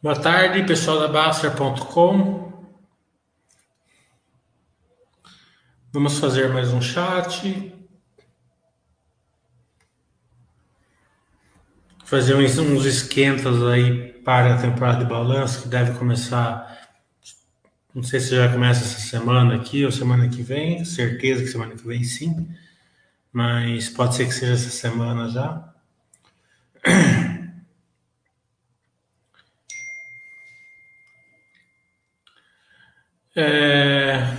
Boa tarde, pessoal da Baster.com. Vamos fazer mais um chat. Fazer uns, uns esquentas aí para a temporada de balanço que deve começar. Não sei se já começa essa semana aqui ou semana que vem. Certeza que semana que vem sim. Mas pode ser que seja essa semana já. É...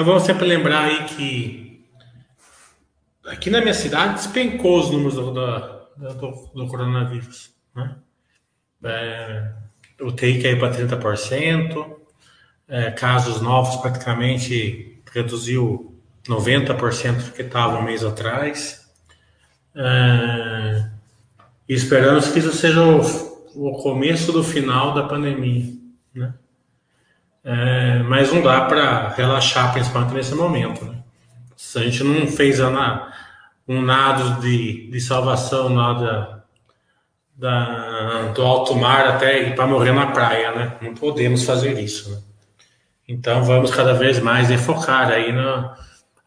Então vamos sempre lembrar aí que aqui na minha cidade despencou os números do, do, do, do coronavírus. Né? É, o TI caiu para 30%, é, casos novos praticamente reduziu 90% do que estava um mês atrás. É, e esperamos que isso seja o, o começo do final da pandemia. Né? É, mas não dá para relaxar, principalmente nesse momento. Né? Se a gente não fez um nado de, de salvação nada da, do alto mar até ir para morrer na praia, né? Não podemos fazer isso. Né? Então vamos cada vez mais enfocar aí no,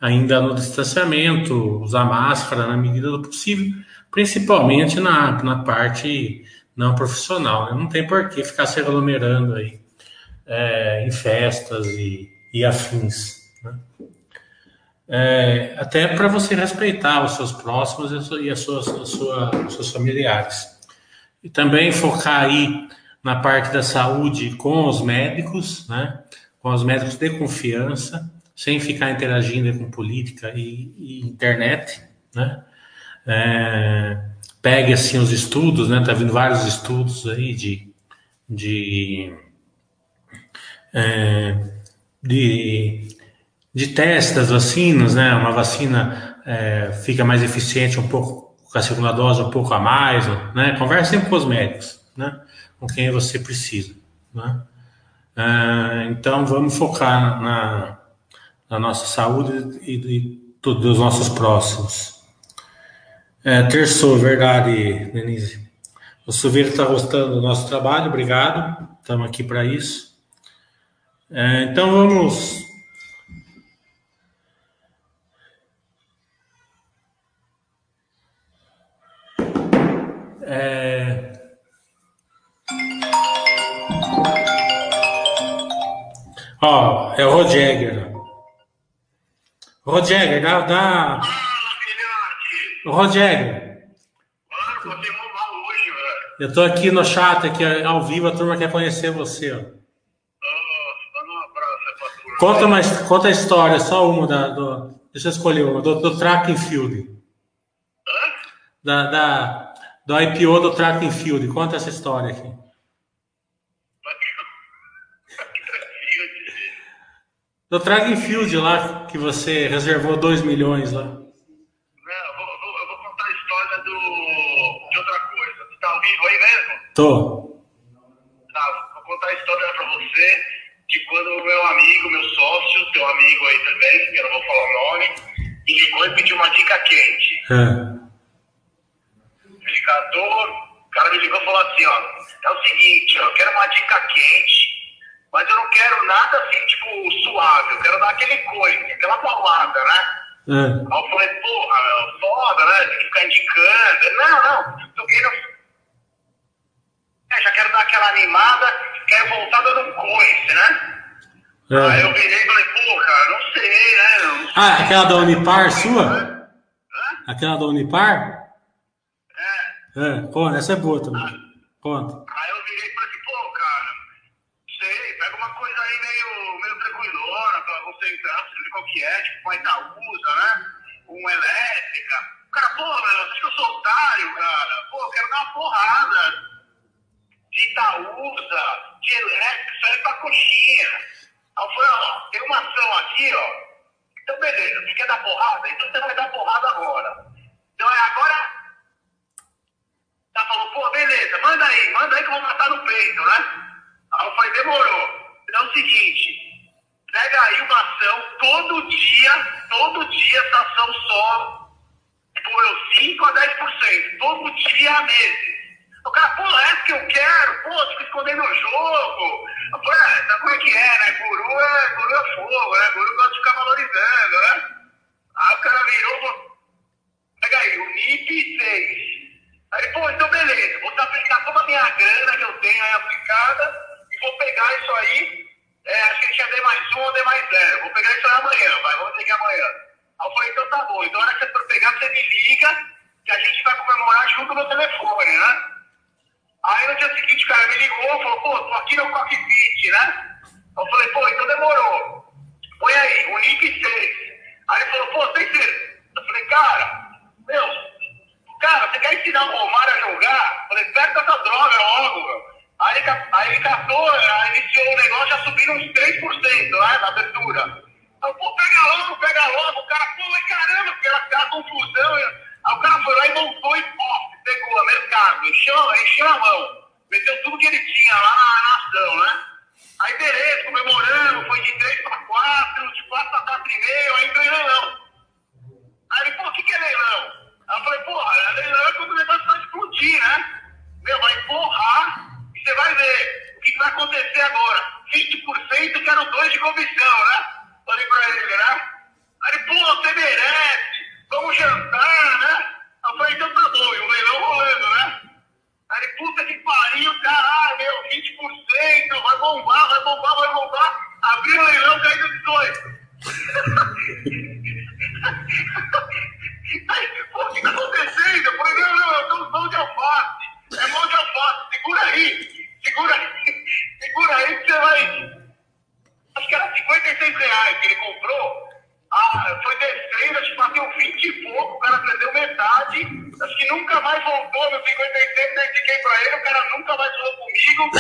ainda no distanciamento, usar máscara na medida do possível, principalmente na, na parte não profissional. Né? Não tem por que ficar se aglomerando aí é, em festas e, e afins. Né? É, até para você respeitar os seus próximos e as suas, as suas, os seus familiares. E também focar aí na parte da saúde com os médicos, né? com os médicos de confiança, sem ficar interagindo com política e, e internet. Né? É, pegue assim os estudos, né? Tá vindo vários estudos aí de, de é, de, de testes das vacinas, né? Uma vacina é, fica mais eficiente um pouco com a segunda dose um pouco a mais, né? Converse sempre com os médicos, né? Com quem você precisa, né? É, então vamos focar na, na nossa saúde e, e dos nossos próximos. É, verdade, Denise. O Silveira está gostando do nosso trabalho, obrigado. Estamos aqui para isso. É, então vamos. É... Ó, é o Rodjegger. Rodjegger, dá. dá... O Rodjegger. Eu tô aqui no chat, aqui ao vivo, a turma quer conhecer você, ó. Conta, mais, conta a história, só uma da. Do, deixa eu escolher uma, do, do track and field. Da, da, do IPO do track and field. Conta essa história aqui. Do track and field lá, que você reservou 2 milhões lá. Não, eu vou, eu vou contar a história do, de outra coisa. Você ao vivo aí mesmo? Tô. Tá, vou contar a história pra você de quando o meu amigo, meu sócio, teu amigo aí também, que eu não vou falar o nome, me ligou e pediu uma dica quente. É. Indicador, o cara me ligou e falou assim, ó, é o seguinte, ó, eu quero uma dica quente, mas eu não quero nada assim, tipo, suave, eu quero dar aquele coice, aquela paulada, né? É. Aí eu falei, porra, meu, foda, né? Tem que ficar indicando. Não, não, tô querendo é, já quero dar aquela animada, quero voltar dando um coice, né? É. Aí eu virei e falei, pô, cara, não sei, né? Não sei. Ah, aquela da Unipar sua? Hã? Aquela da Unipar? É. É, conta, essa é boa também. Conta. Aí eu virei e falei assim, pô, cara, sei, pega uma coisa aí meio, meio tranquilona pra você entrar, pra ver qual que é, tipo uma Itaúsa, né? Uma elétrica. O cara, pô, velho, acho que eu sou otário, cara. Pô, eu quero dar uma porrada de Itaúsa, de elétrica, isso aí é pra coxinha. Aí eu falei, ó, tem uma ação aqui, ó. Então, beleza, você quer dar porrada? Então você vai dar porrada agora. Então é agora ela falou, pô, beleza, manda aí, manda aí que eu vou matar no peito, né? Aí eu falei, demorou. Então é o seguinte, pega aí uma ação, todo dia, todo dia essa ação sobe por 5 a 10%, todo dia a meses. O cara, pô, é que eu quero, pô, fica escondendo o jogo. Eu falei, é, sabe como é que é, né? Guru é, guru é fogo, né? Guru gosta de ficar valorizando, né? Aí o cara virou, pega aí, o NIP 6. Aí, pô, então beleza, vou aplicar toda a minha grana que eu tenho aí aplicada e vou pegar isso aí. É, acho que tinha D mais um ou D mais zero. Vou pegar isso aí amanhã, vai, vamos que amanhã. Aí eu falei, então tá bom, então na hora que você for pegar, você me liga que a gente vai comemorar junto no telefone, né? Aí no dia seguinte o cara me ligou, falou, pô, tô aqui no cockpit, né? Eu falei, pô, então demorou. Põe aí, o NIP 6. Aí ele falou, pô, tem certeza? Eu falei, cara, meu, Cara, você quer ensinar o Romário a jogar? Eu falei, pega essa droga logo, meu. Aí, aí ele catou, aí iniciou o negócio, já subiram uns 3%, né, na abertura. Eu, pô, pega logo, pega logo. O cara, pô, caramba, porque era aquela confusão. Aí o cara foi lá e montou pô, pegou a mercado, encheu, encheu a mão. Meteu tudo que ele tinha lá na, na ação, né? Aí beleza, comemorando, foi de 3 para 4, de 4 para 4,5, aí entrou em leilão. Aí ele, pô, o que, que é leilão? Aí eu falei, porra, leilão é quando o negócio vai explodir, né? Meu, vai empurrar e você vai ver o que, que vai acontecer agora. 20% quero dois de comissão, né? Falei pra ele, né? Aí ele, pô, você merece, vamos jantar, né? Eu falei, então tá bom, e o leilão rolando, né? Aí ele, puta que pariu, caralho, meu, 20%, vai bombar, vai bombar, vai bombar. Abriu o leilão, caiu 18. Aí, pô, o que está acontecendo? Eu falei, não, não, eu tô mão de alface. É mão de alface, segura aí. Segura aí. Segura aí que você vai. Acho que era 56 reais que ele comprou. Ah, foi descendo, acho que bateu 20 e pouco, o cara perdeu metade. Acho que nunca mais voltou no 56, eu indiquei pra ele, o cara nunca mais falou comigo.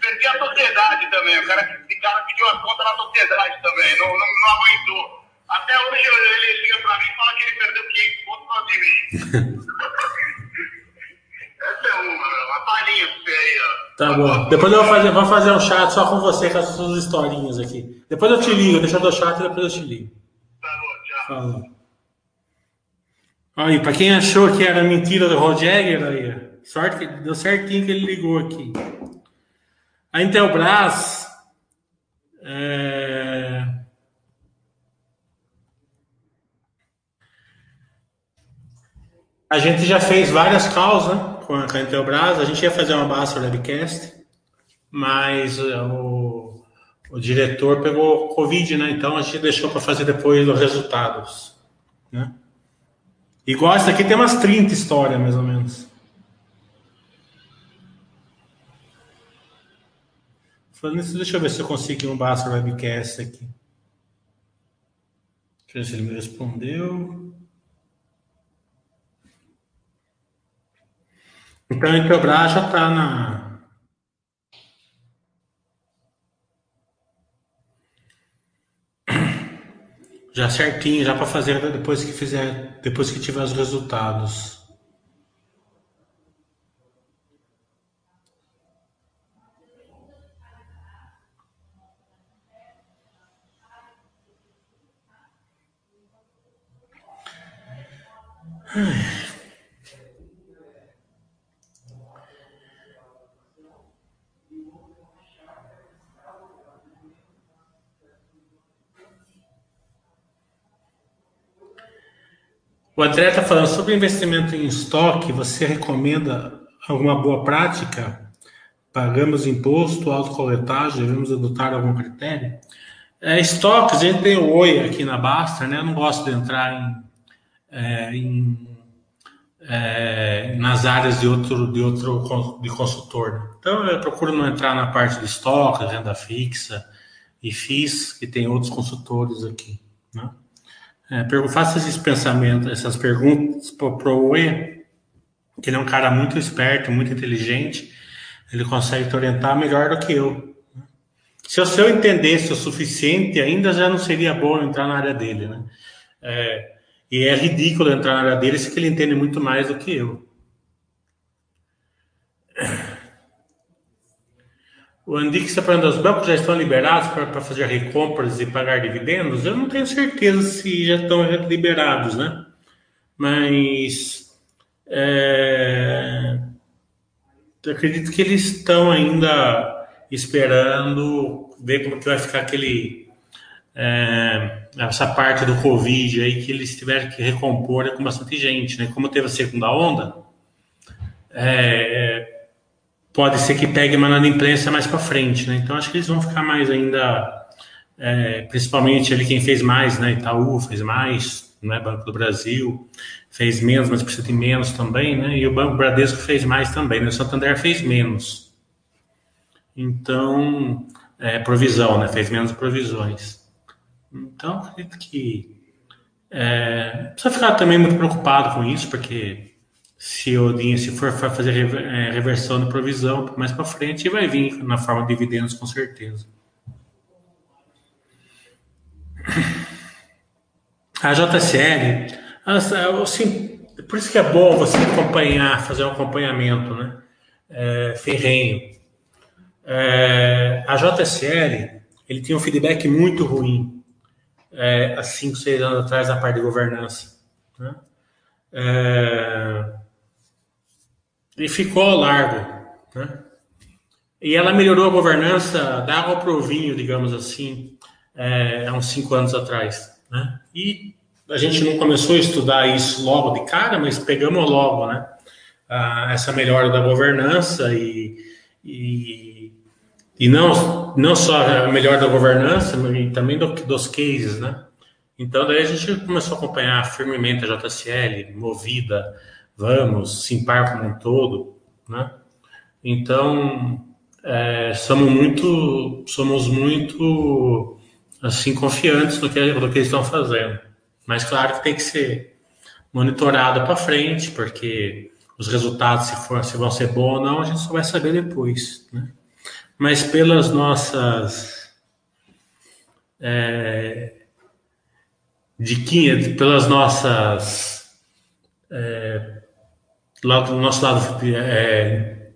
Perdi a sociedade também. O cara, esse cara pediu a conta na sociedade também, não, não, não aguentou. Até hoje ele liga pra mim e fala que ele perdeu 500 pontos por de mim. Essa é uma, uma palhinha pra você aí, ó. Tá bom. Depois eu vou fazer, vou fazer um chat só com você, com as suas historinhas aqui. Depois eu te ligo, deixa eu o chat e depois eu te ligo. Falou. Aí, pra quem achou que era mentira do Roger, aí, sorte que deu certinho que ele ligou aqui. A Intelbras é, A gente já fez várias calls né, com a Intelbras, a gente ia fazer uma base webcast, mas eh, o, o diretor pegou Covid, né? Então a gente deixou para fazer depois os resultados. Né? Igual essa aqui tem umas 30 histórias, mais ou menos. Falando isso, deixa eu ver se eu consigo um Basta Webcast aqui. Deixa eu ver se ele me respondeu. Então a Intelbras já está na. Já certinho, já para fazer depois que fizer, depois que tiver os resultados. Ai. O André está falando sobre investimento em estoque. Você recomenda alguma boa prática? Pagamos imposto, autocoletagem, devemos adotar algum critério? É, estoques, a gente tem o Oi aqui na Basta, né? Eu não gosto de entrar em, é, em é, nas áreas de outro, de outro de consultor. Então eu procuro não entrar na parte de estoque, renda fixa e FIIs, que tem outros consultores aqui. Né? É, faça esses pensamentos, essas perguntas para o Oe, que ele é um cara muito esperto, muito inteligente, ele consegue te orientar melhor do que eu. Se eu, se eu entendesse o suficiente, ainda já não seria bom entrar na área dele, né? É, e é ridículo entrar na área dele se ele entende muito mais do que eu. O Andy está falando, os bancos já estão liberados para fazer recompras e pagar dividendos? Eu não tenho certeza se já estão liberados, né? Mas é, acredito que eles estão ainda esperando ver como que vai ficar aquele é, essa parte do Covid aí que eles tiveram que recompor com bastante gente, né? Como teve a segunda onda, é, pode ser que pegue uma imprensa mais para frente, né? Então acho que eles vão ficar mais ainda, é, principalmente ali quem fez mais, né? Itaú fez mais, né? Banco do Brasil fez menos, mas precisa de menos também, né? E o Banco Bradesco fez mais também, né? O Santander fez menos. Então, é, provisão, né? Fez menos provisões. Então, acredito que é, precisa ficar também muito preocupado com isso, porque se o dinheiro se for fazer é, reversão de provisão mais para frente, vai vir na forma de dividendos com certeza. A JCL Assim, por isso que é bom você acompanhar, fazer um acompanhamento, né? É, ferrenho. É, a JSL, ele tinha um feedback muito ruim é, há 5, 6 anos atrás na parte de governança. Né? É, e ficou largo. Né? E ela melhorou a governança da água para o vinho, digamos assim, é, há uns 5 anos atrás. Né? E a gente não começou a estudar isso logo de cara, mas pegamos logo, né? Ah, essa melhora da governança e, e, e, não, não só a melhora da governança, mas também do, dos cases, né? Então, daí a gente começou a acompanhar firmemente a JCL, Movida, Vamos, Simpar como um todo, né? Então, é, somos muito, somos muito, assim, confiantes no que, no que eles estão fazendo. Mas claro que tem que ser monitorado para frente, porque os resultados, se, for, se vão ser bons ou não, a gente só vai saber depois. Né? Mas pelas nossas é, pelas nossas é, lado, do nosso lado é,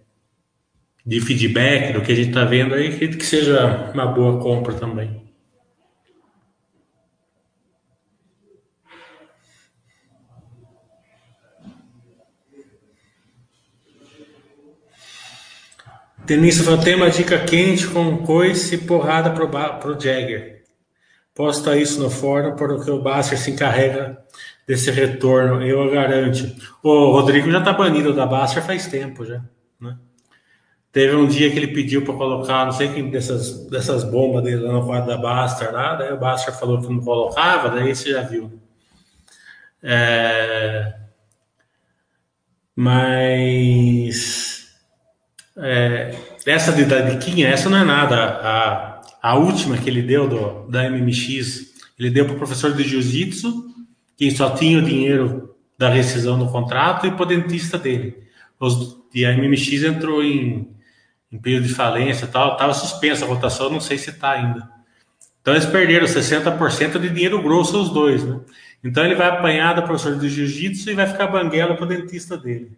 de feedback do que a gente está vendo aí, acredito que seja uma boa compra também. Denise falou, tem uma dica quente com coice e porrada pro, pro Jagger. Posta isso no fórum porque o Basser se encarrega desse retorno, eu garanto. O Rodrigo já tá banido da Basser faz tempo já, né? Teve um dia que ele pediu para colocar, não sei quem dessas, dessas bombas dele lá no quadro da Baster lá, daí o Baster falou que não colocava, daí você já viu. É... Mas é, essa de, da diquinha, essa não é nada. A, a última que ele deu do, da MMX, ele deu para o professor de jiu-jitsu, que só tinha o dinheiro da rescisão do contrato, e o dentista dele. Os, e a MMX entrou em, em período de falência tal, estava suspensa a votação, não sei se está ainda. Então eles perderam 60% de dinheiro grosso os dois, né? Então ele vai apanhar da professora de jiu-jitsu e vai ficar banguela para o dentista dele.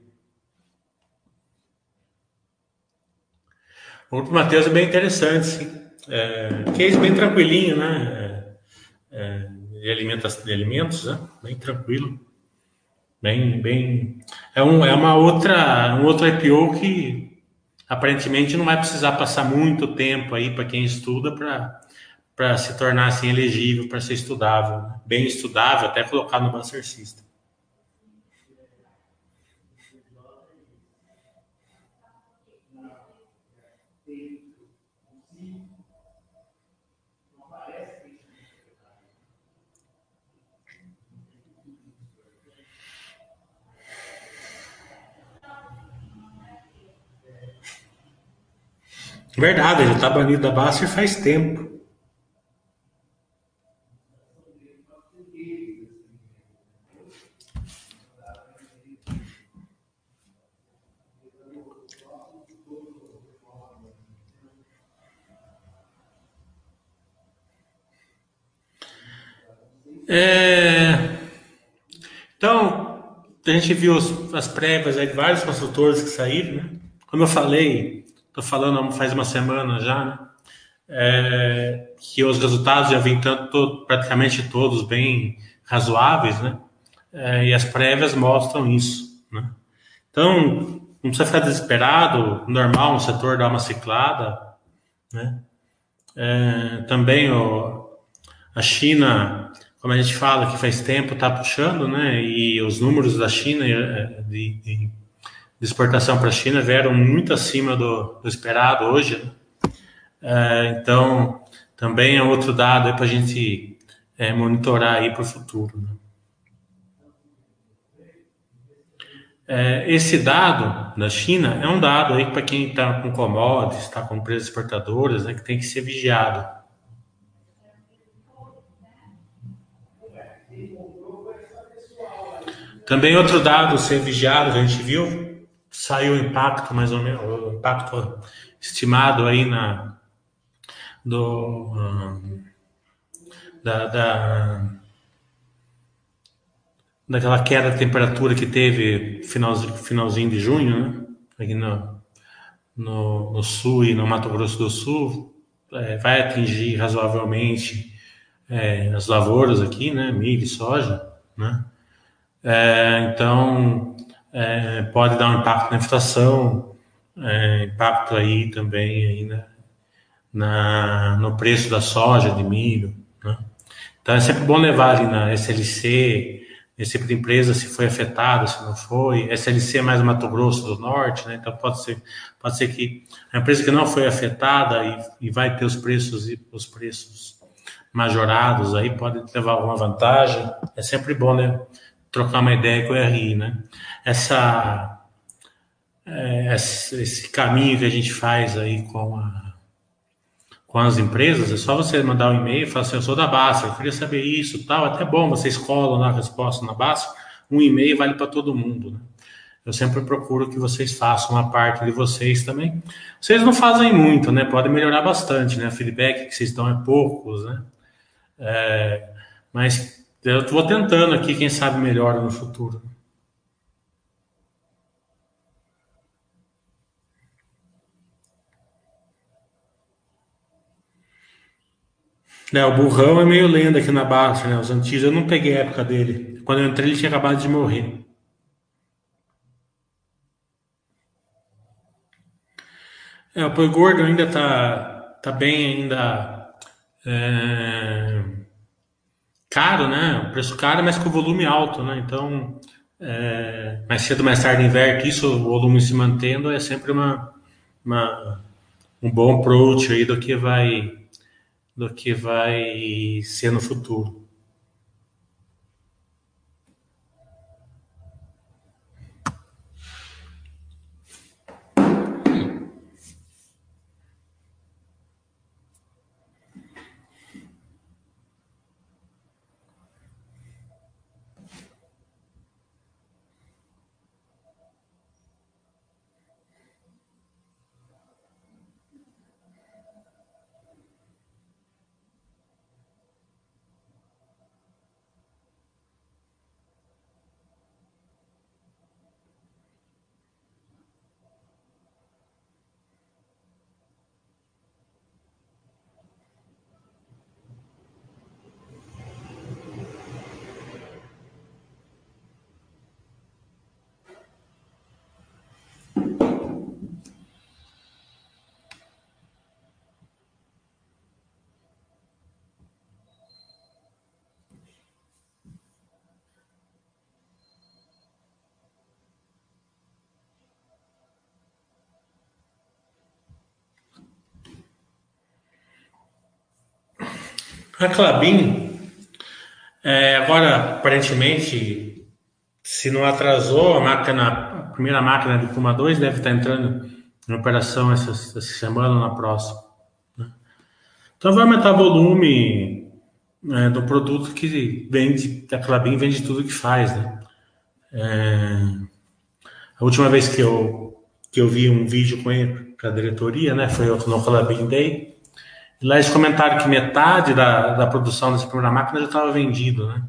O grupo Matheus é bem interessante, sim. É, case bem tranquilinho, né? É, é, de, alimentos, de alimentos, né? Bem tranquilo. Bem, bem. É, um, é uma outra, um outro IPO que aparentemente não vai precisar passar muito tempo aí para quem estuda para se tornar assim elegível, para ser estudável, né? bem estudável, até colocar no Buster System. Verdade, ele está banido da Baster faz tempo. É... Então, a gente viu as prévias aí de vários construtores que saíram, né? Como eu falei, estou falando faz uma semana já, né? É... que os resultados já vêm tanto, praticamente todos bem razoáveis, né? É... e as prévias mostram isso, né? Então, não precisa ficar desesperado, normal um setor dar uma ciclada, né? É... também o... a China como a gente fala que faz tempo está puxando, né? E os números da China eh, de, de, de exportação para a China vieram muito acima do, do esperado hoje. Né? É, então, também é outro dado para a gente é, monitorar aí para o futuro. Né? É, esse dado da China é um dado aí para quem está com commodities, está com empresas exportadoras, né, que tem que ser vigiado. Também outro dado ser vigiado, a gente viu, saiu o impacto mais ou menos, o impacto estimado aí na do da, da daquela queda de temperatura que teve finalzinho, finalzinho de junho, né? Aqui no, no, no, sul e no Mato Grosso do Sul, é, vai atingir razoavelmente é, as lavouras aqui, né? Milho e soja, né? É, então, é, pode dar um impacto na inflação, é, impacto aí também aí na, na, no preço da soja, de milho. Né? Então, é sempre bom levar ali na SLC, esse tipo de empresa se foi afetada, se não foi. SLC é mais Mato Grosso do Norte, né? então pode ser, pode ser que a empresa que não foi afetada e, e vai ter os preços os preços majorados aí pode levar alguma vantagem. É sempre bom, né? Trocar uma ideia com o RI, né? Essa, é, esse caminho que a gente faz aí com, a, com as empresas, é só você mandar um e-mail e falar assim, eu sou da Basta, eu queria saber isso tal, até bom, vocês colam na resposta na Basta, um e-mail vale para todo mundo, né? Eu sempre procuro que vocês façam uma parte de vocês também. Vocês não fazem muito, né? Pode melhorar bastante, né? O feedback que vocês dão é poucos, né? É, mas eu estou tentando aqui, quem sabe melhor no futuro. É, o burrão é meio lenda aqui na Baixa, né? Os antigos eu não peguei a época dele. Quando eu entrei, ele tinha acabado de morrer. É, o Poi Gordo ainda tá, tá bem ainda. É caro, né? O preço caro, mas com volume alto, né? Então, é, mais cedo, mais tarde inverte isso, o volume se mantendo é sempre uma, uma, um bom approach aí do que vai do que vai ser no futuro. A Clabin, é, agora, aparentemente, se não atrasou, a máquina, a primeira máquina de Puma 2 deve estar entrando em operação essa, essa semana ou na próxima. Né? Então vai aumentar o volume é, do produto que vende, a Clabin vende tudo que faz. Né? É, a última vez que eu, que eu vi um vídeo com ele, com a diretoria, né, foi no Clabin Day, lá eles comentaram que metade da, da produção dessa primeira máquina já estava vendido. Né?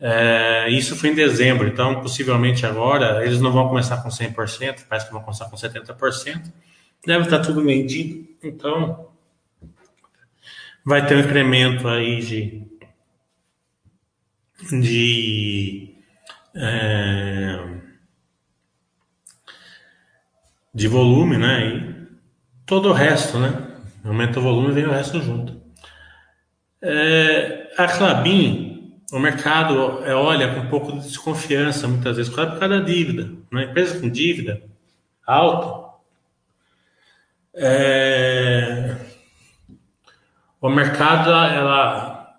É, isso foi em dezembro, então possivelmente agora eles não vão começar com 100%, parece que vão começar com 70%. Deve estar tudo vendido, então vai ter um incremento aí de, de, é, de volume, né? E todo o resto, né? Aumenta o volume e vem o resto junto. É, a Clabin o mercado é, olha com um pouco de desconfiança muitas vezes por causa da dívida. Uma empresa com dívida alta, é... o mercado ela,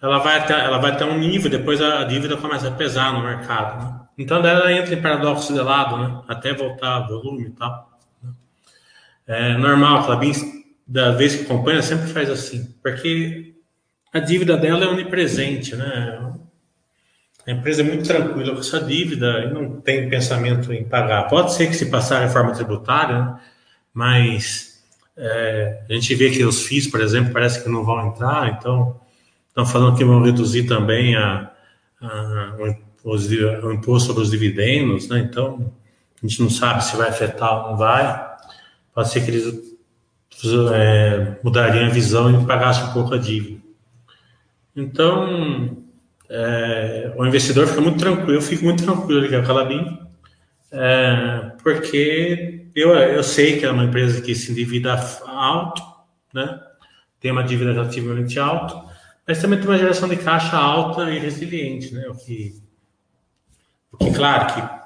ela, vai até, ela vai até um nível, depois a dívida começa a pesar no mercado. Né? Então ela entra em paradoxo de lado, né? até voltar volume e tal. É normal, a Clabin, da vez que acompanha, sempre faz assim, porque a dívida dela é onipresente, né? A empresa é muito tranquila com essa dívida e não tem pensamento em pagar. Pode ser que se passar a reforma tributária, né? mas é, a gente vê que os FIIs, por exemplo, parece que não vão entrar, então estão falando que vão reduzir também a, a, o, imposto sobre os dividendos, né? então a gente não sabe se vai afetar ou não vai. Pode ser que eles é, mudariam a visão e pagassem um pouco a dívida. Então, é, o investidor fica muito tranquilo, eu fico muito tranquilo ali com a Calabim, é, porque eu, eu sei que é uma empresa que se endivida alto, né? tem uma dívida relativamente alta, mas também tem uma geração de caixa alta e resiliente, né? o, que, o que, claro, que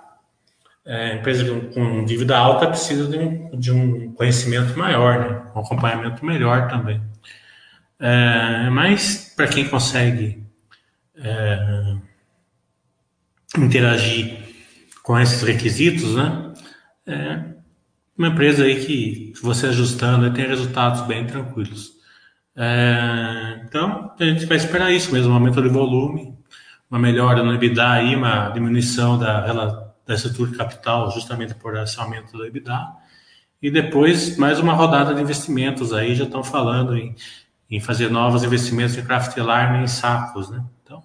é, empresa com, com, dívida alta precisa de um, de um conhecimento maior, né? um acompanhamento melhor também. É, mas para quem consegue é, interagir com esses requisitos, né? É uma empresa aí que, você ajustando, tem resultados bem tranquilos. É, então, a gente vai esperar isso mesmo, um aumento de volume, uma melhora no EBITDA aí, uma diminuição da, da estrutura de capital justamente por esse aumento do EBITDA. E depois, mais uma rodada de investimentos aí, já estão falando em em fazer novos investimentos em craft alarm em sacos, né? Então,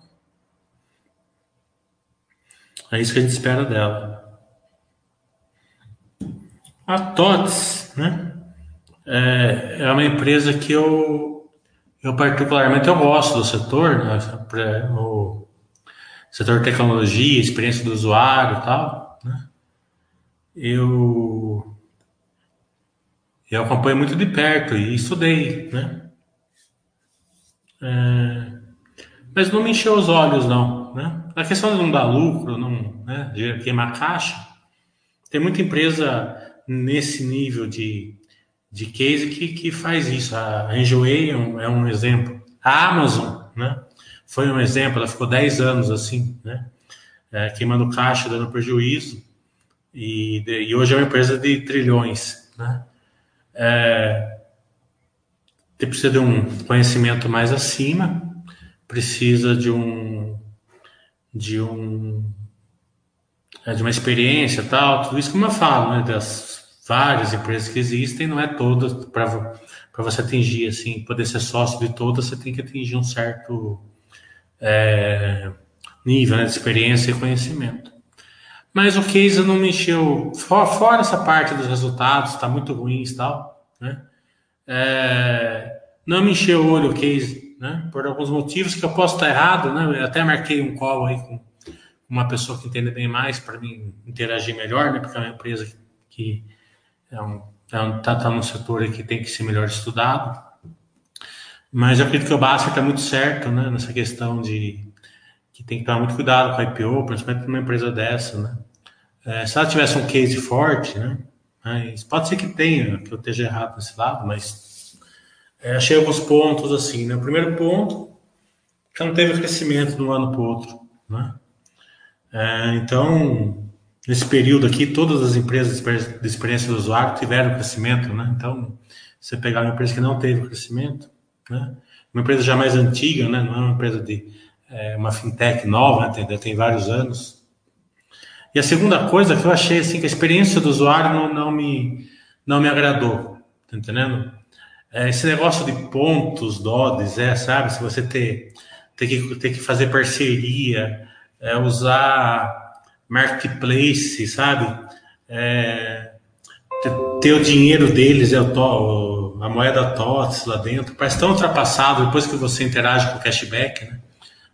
é isso que a gente espera dela. A TOTS, né? É, é uma empresa que eu, eu particularmente eu gosto do setor, né? o setor tecnologia, experiência do usuário e tal, né? Eu eu acompanho muito de perto e estudei, né? É, mas não me encheu os olhos, não. Né? A questão de não dar lucro, não, né, de queimar caixa, tem muita empresa nesse nível de, de case que, que faz isso. A Enjoei é um, é um exemplo. A Amazon né, foi um exemplo, ela ficou 10 anos assim, né, é, queimando caixa, dando prejuízo, e, e hoje é uma empresa de trilhões. Né? É, precisa de um conhecimento mais acima, precisa de um de um é, de uma experiência tal, tudo isso como eu falo, né, das várias empresas que existem, não é todas para você atingir assim, poder ser sócio de todas, você tem que atingir um certo é, nível né, de experiência e conhecimento. Mas o case não mexeu, fora essa parte dos resultados, está muito ruins e tal, né? É, não me encheu o olho o case, né? Por alguns motivos que eu posso estar errado, né? Eu até marquei um call aí com uma pessoa que entende bem mais para mim interagir melhor, né? Porque é uma empresa que é um, é um, tá, tá num setor que tem que ser melhor estudado. Mas eu acredito que o Basfer está muito certo, né? Nessa questão de que tem que tomar muito cuidado com a IPO, principalmente numa empresa dessa, né? É, se ela tivesse um case forte, né? Mas pode ser que tenha, que eu esteja errado nesse lado, mas é, achei alguns pontos assim, né? O primeiro ponto, que não teve crescimento de um ano para o outro, né? É, então, nesse período aqui, todas as empresas de experiência do usuário tiveram crescimento, né? Então, você pegar uma empresa que não teve crescimento, né? Uma empresa já mais antiga, né? Não é uma empresa de é, uma fintech nova, né? tem, tem vários anos. E a segunda coisa que eu achei assim que a experiência do usuário não, não me não me agradou, tá entendendo? É, esse negócio de pontos, DODs, é, sabe? Se você ter, ter, que, ter que fazer parceria, é, usar marketplace, sabe? É, ter, ter, o dinheiro deles, é o, to, a moeda TOTS lá dentro, parece tão ultrapassado depois que você interage com o cashback, né?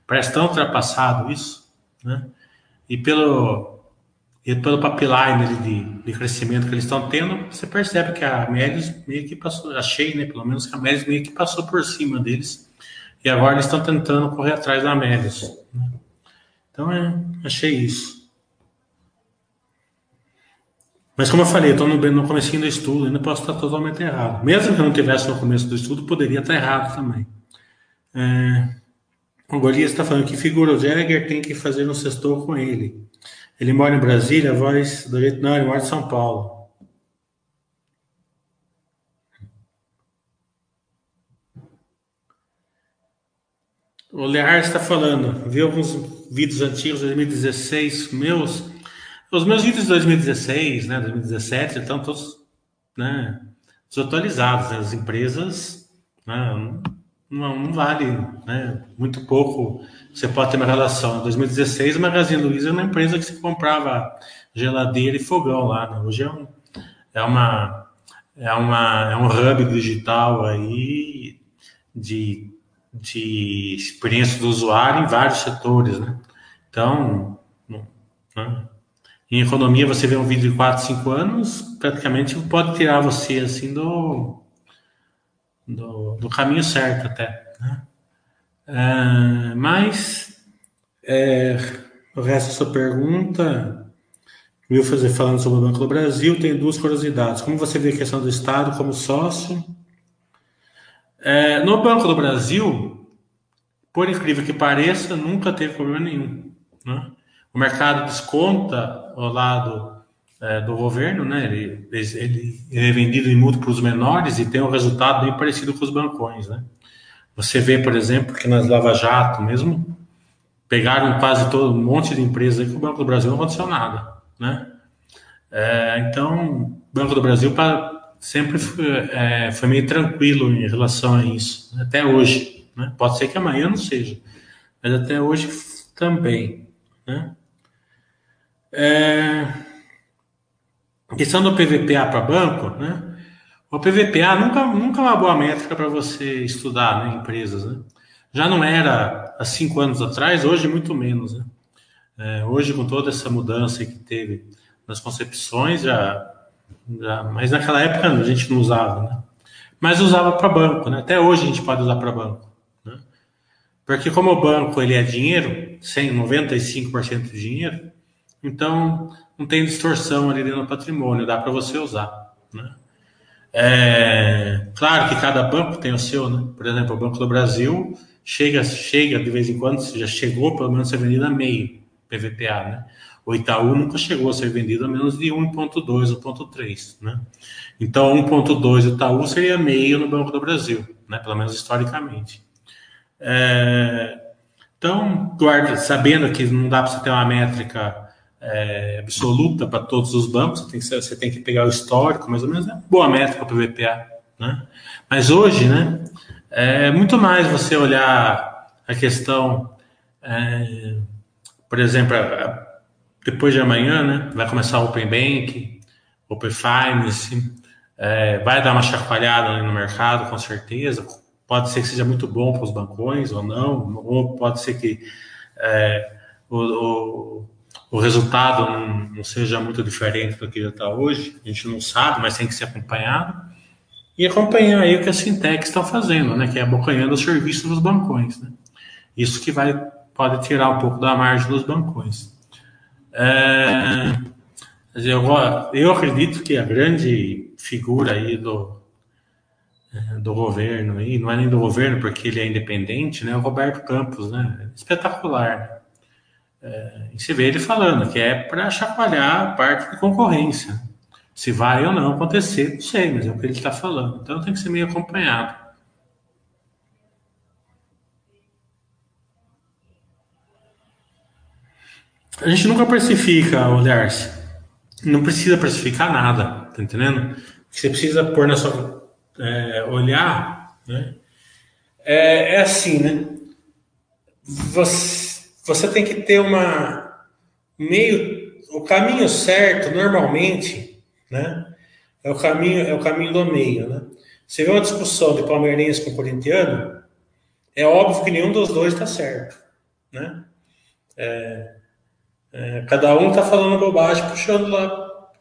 Parece tão ultrapassado isso, né? E pelo, e pelo pipeline de, de crescimento que eles estão tendo, você percebe que a Médios meio que passou, achei, né, pelo menos que a Médios meio que passou por cima deles, e agora eles estão tentando correr atrás da Médios. Né? Então, é, achei isso. Mas como eu falei, estou no, no começo do estudo, ainda posso estar totalmente errado. Mesmo que eu não tivesse no começo do estudo, poderia estar errado também. É, o Golias está falando que figura o Jäger tem que fazer no sextor com ele. Ele mora em Brasília, a voz do. Não, ele mora em São Paulo. O Lear está falando, viu alguns vídeos antigos de 2016 meus. Os meus vídeos de 2016, né, 2017, estão todos né, desatualizados. Né, as empresas né, não, não vale, né? Muito pouco você pode ter uma relação. Em 2016, a Magazine Luiza é uma empresa que se comprava geladeira e fogão lá. Né? Hoje é, um, é, uma, é, uma, é um hub digital aí de, de experiência do usuário em vários setores, né? Então, né? Em economia, você vê um vídeo de 4, 5 anos, praticamente pode tirar você assim do do, do caminho certo até. Né? É, mas é, o resto da sua pergunta, viu fazer falando sobre o Banco do Brasil, tem duas curiosidades. Como você vê a questão do Estado como sócio? É, no Banco do Brasil, por incrível que pareça, nunca teve problema nenhum. Né? O mercado desconta o lado é, do governo, né? Ele, ele, ele, é vendido em múltiplos menores e tem um resultado bem parecido com os bancões, né? Você vê, por exemplo, que nas Lava Jato mesmo, pegaram quase todo um monte de empresas que o Banco do Brasil não aconteceu nada, né? É, então, o Banco do Brasil sempre foi, é, foi, meio tranquilo em relação a isso, né? até hoje, né? Pode ser que amanhã não seja, mas até hoje também, né? É, questão do PVPA para banco, né? O PVPA nunca, nunca é uma boa métrica para você estudar né, empresas, né? Já não era há cinco anos atrás, hoje muito menos, né? É, hoje, com toda essa mudança que teve nas concepções, já, já, mas naquela época a gente não usava, né? Mas usava para banco, né? Até hoje a gente pode usar para banco, né? Porque como o banco ele é dinheiro, 100, 95% de dinheiro, então não tem distorção ali do patrimônio, dá para você usar. Né? É, claro que cada banco tem o seu, né? Por exemplo, o Banco do Brasil chega, chega de vez em quando, já chegou pelo menos a ser vendido a meio PVPA, né? O Itaú nunca chegou a ser vendido a menos de 1.2 ou 1.3, né? Então, 1.2 Itaú seria meio no Banco do Brasil, né? Pelo menos historicamente. É, então, guarda, sabendo que não dá para você ter uma métrica é, absoluta para todos os bancos, você tem, que, você tem, que, pegar o histórico, mais ou menos, é boa métrica para o VPA. Né? Mas hoje, né, é muito mais você olhar a questão, é, por exemplo, depois de amanhã, né, vai começar o Open Bank, Open Finance, é, vai dar uma chacoalhada no mercado, com certeza. Pode ser que seja muito bom para os bancões ou não, ou pode ser que é, o, o o resultado não, não, seja muito diferente do que já está hoje, a gente não sabe, mas tem que ser acompanhado. E acompanhar aí o que as fintechs estão fazendo, né? Que é abocanhando o serviço dos bancões. Né? Isso que vai, pode tirar um pouco da margem dos bancões. É, eu, eu acredito que a grande figura aí do, é, do governo, aí, não é nem do governo porque ele é independente, né? É o Roberto Campos, né? Espetacular. É, você vê ele falando que é para chacoalhar a parte de concorrência. Se vai ou não acontecer, não sei, mas é o que ele está falando. Então tem que ser meio acompanhado. A gente nunca precifica, olhar-se. Não precisa precificar nada, tá entendendo? O que você precisa pôr na sua. É, olhar, né? É, é assim, né? Você, você tem que ter uma. meio. O caminho certo, normalmente, né? É o caminho, é o caminho do meio, né? Você vê uma discussão de palmeirense com corintiano, é óbvio que nenhum dos dois está certo, né? É, é, cada um está falando bobagem, puxando lá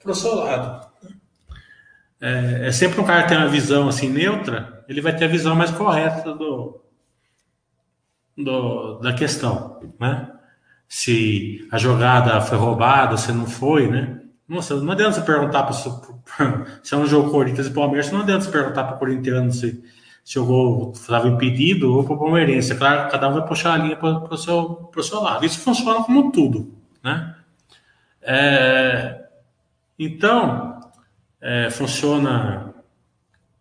para o seu lado. É, é, sempre um cara que tem uma visão assim neutra, ele vai ter a visão mais correta do, do da questão, né? Se a jogada foi roubada, se não foi, né? Nossa, não adianta você perguntar para se é um jogo Corinthians e Palmeiras, não adianta você perguntar para o corintiano se, se o gol estava impedido ou para o palmeirense. É claro, cada um vai puxar a linha para o seu, seu lado. Isso funciona como tudo. Né? É, então, é, funciona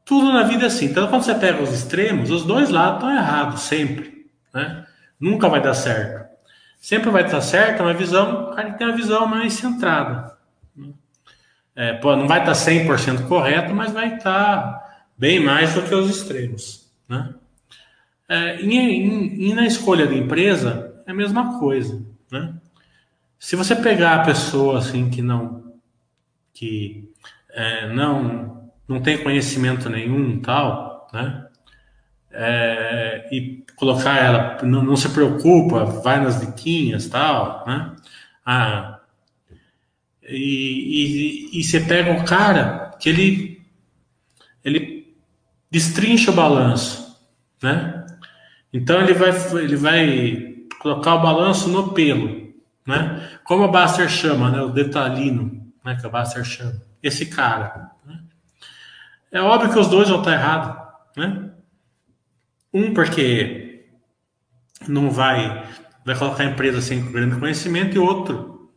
tudo na vida assim. Então, quando você pega os extremos, os dois lados estão errados, sempre. Né? Nunca vai dar certo. Sempre vai estar certo uma visão, o cara tem uma visão mais centrada. É, pô, não vai estar 100% correto, mas vai estar bem mais do que os extremos. Né? É, e, e, e, na escolha da empresa, é a mesma coisa. Né? Se você pegar a pessoa assim que não que é, não não tem conhecimento nenhum tal, né? É, e colocar ela, não, não, se preocupa, vai nas diquinhas tal, né? Ah, e, e, e você pega um cara que ele ele destrincha o balanço, né? Então ele vai ele vai colocar o balanço no pelo, né? Como a Baster chama, né? O detalhino, né? Que a Baster chama. Esse cara. Né? É óbvio que os dois vão estar errados, né? Um porque não vai vai colocar a empresa sem grande conhecimento e outro,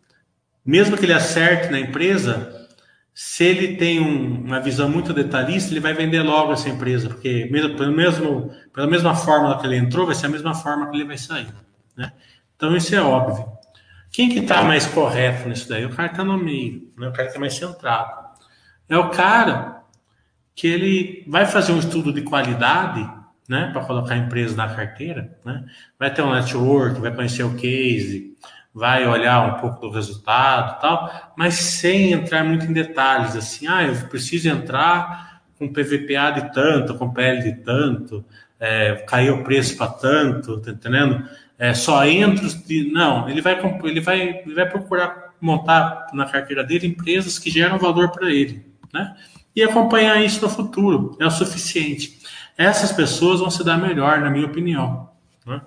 mesmo que ele acerte na empresa, se ele tem um, uma visão muito detalhista, ele vai vender logo essa empresa, porque mesmo, pelo mesmo, pela mesma fórmula que ele entrou, vai ser a mesma forma que ele vai sair. Né? Então isso é óbvio. Quem que está mais correto nisso daí? O cara está no meio, né? o cara que é mais centrado. É o cara que ele vai fazer um estudo de qualidade, né, para colocar a empresa na carteira, né? Vai ter um network, vai conhecer o case, vai olhar um pouco do resultado, tal, mas sem entrar muito em detalhes, assim, ah, eu preciso entrar com PVPA de tanto, com PL de tanto, é, caiu o preço para tanto, tá entendendo? é, só entra. Não, ele vai, ele, vai, ele vai procurar montar na carteira dele empresas que geram valor para ele. Né? E acompanhar isso no futuro é o suficiente. Essas pessoas vão se dar melhor, na minha opinião. Né?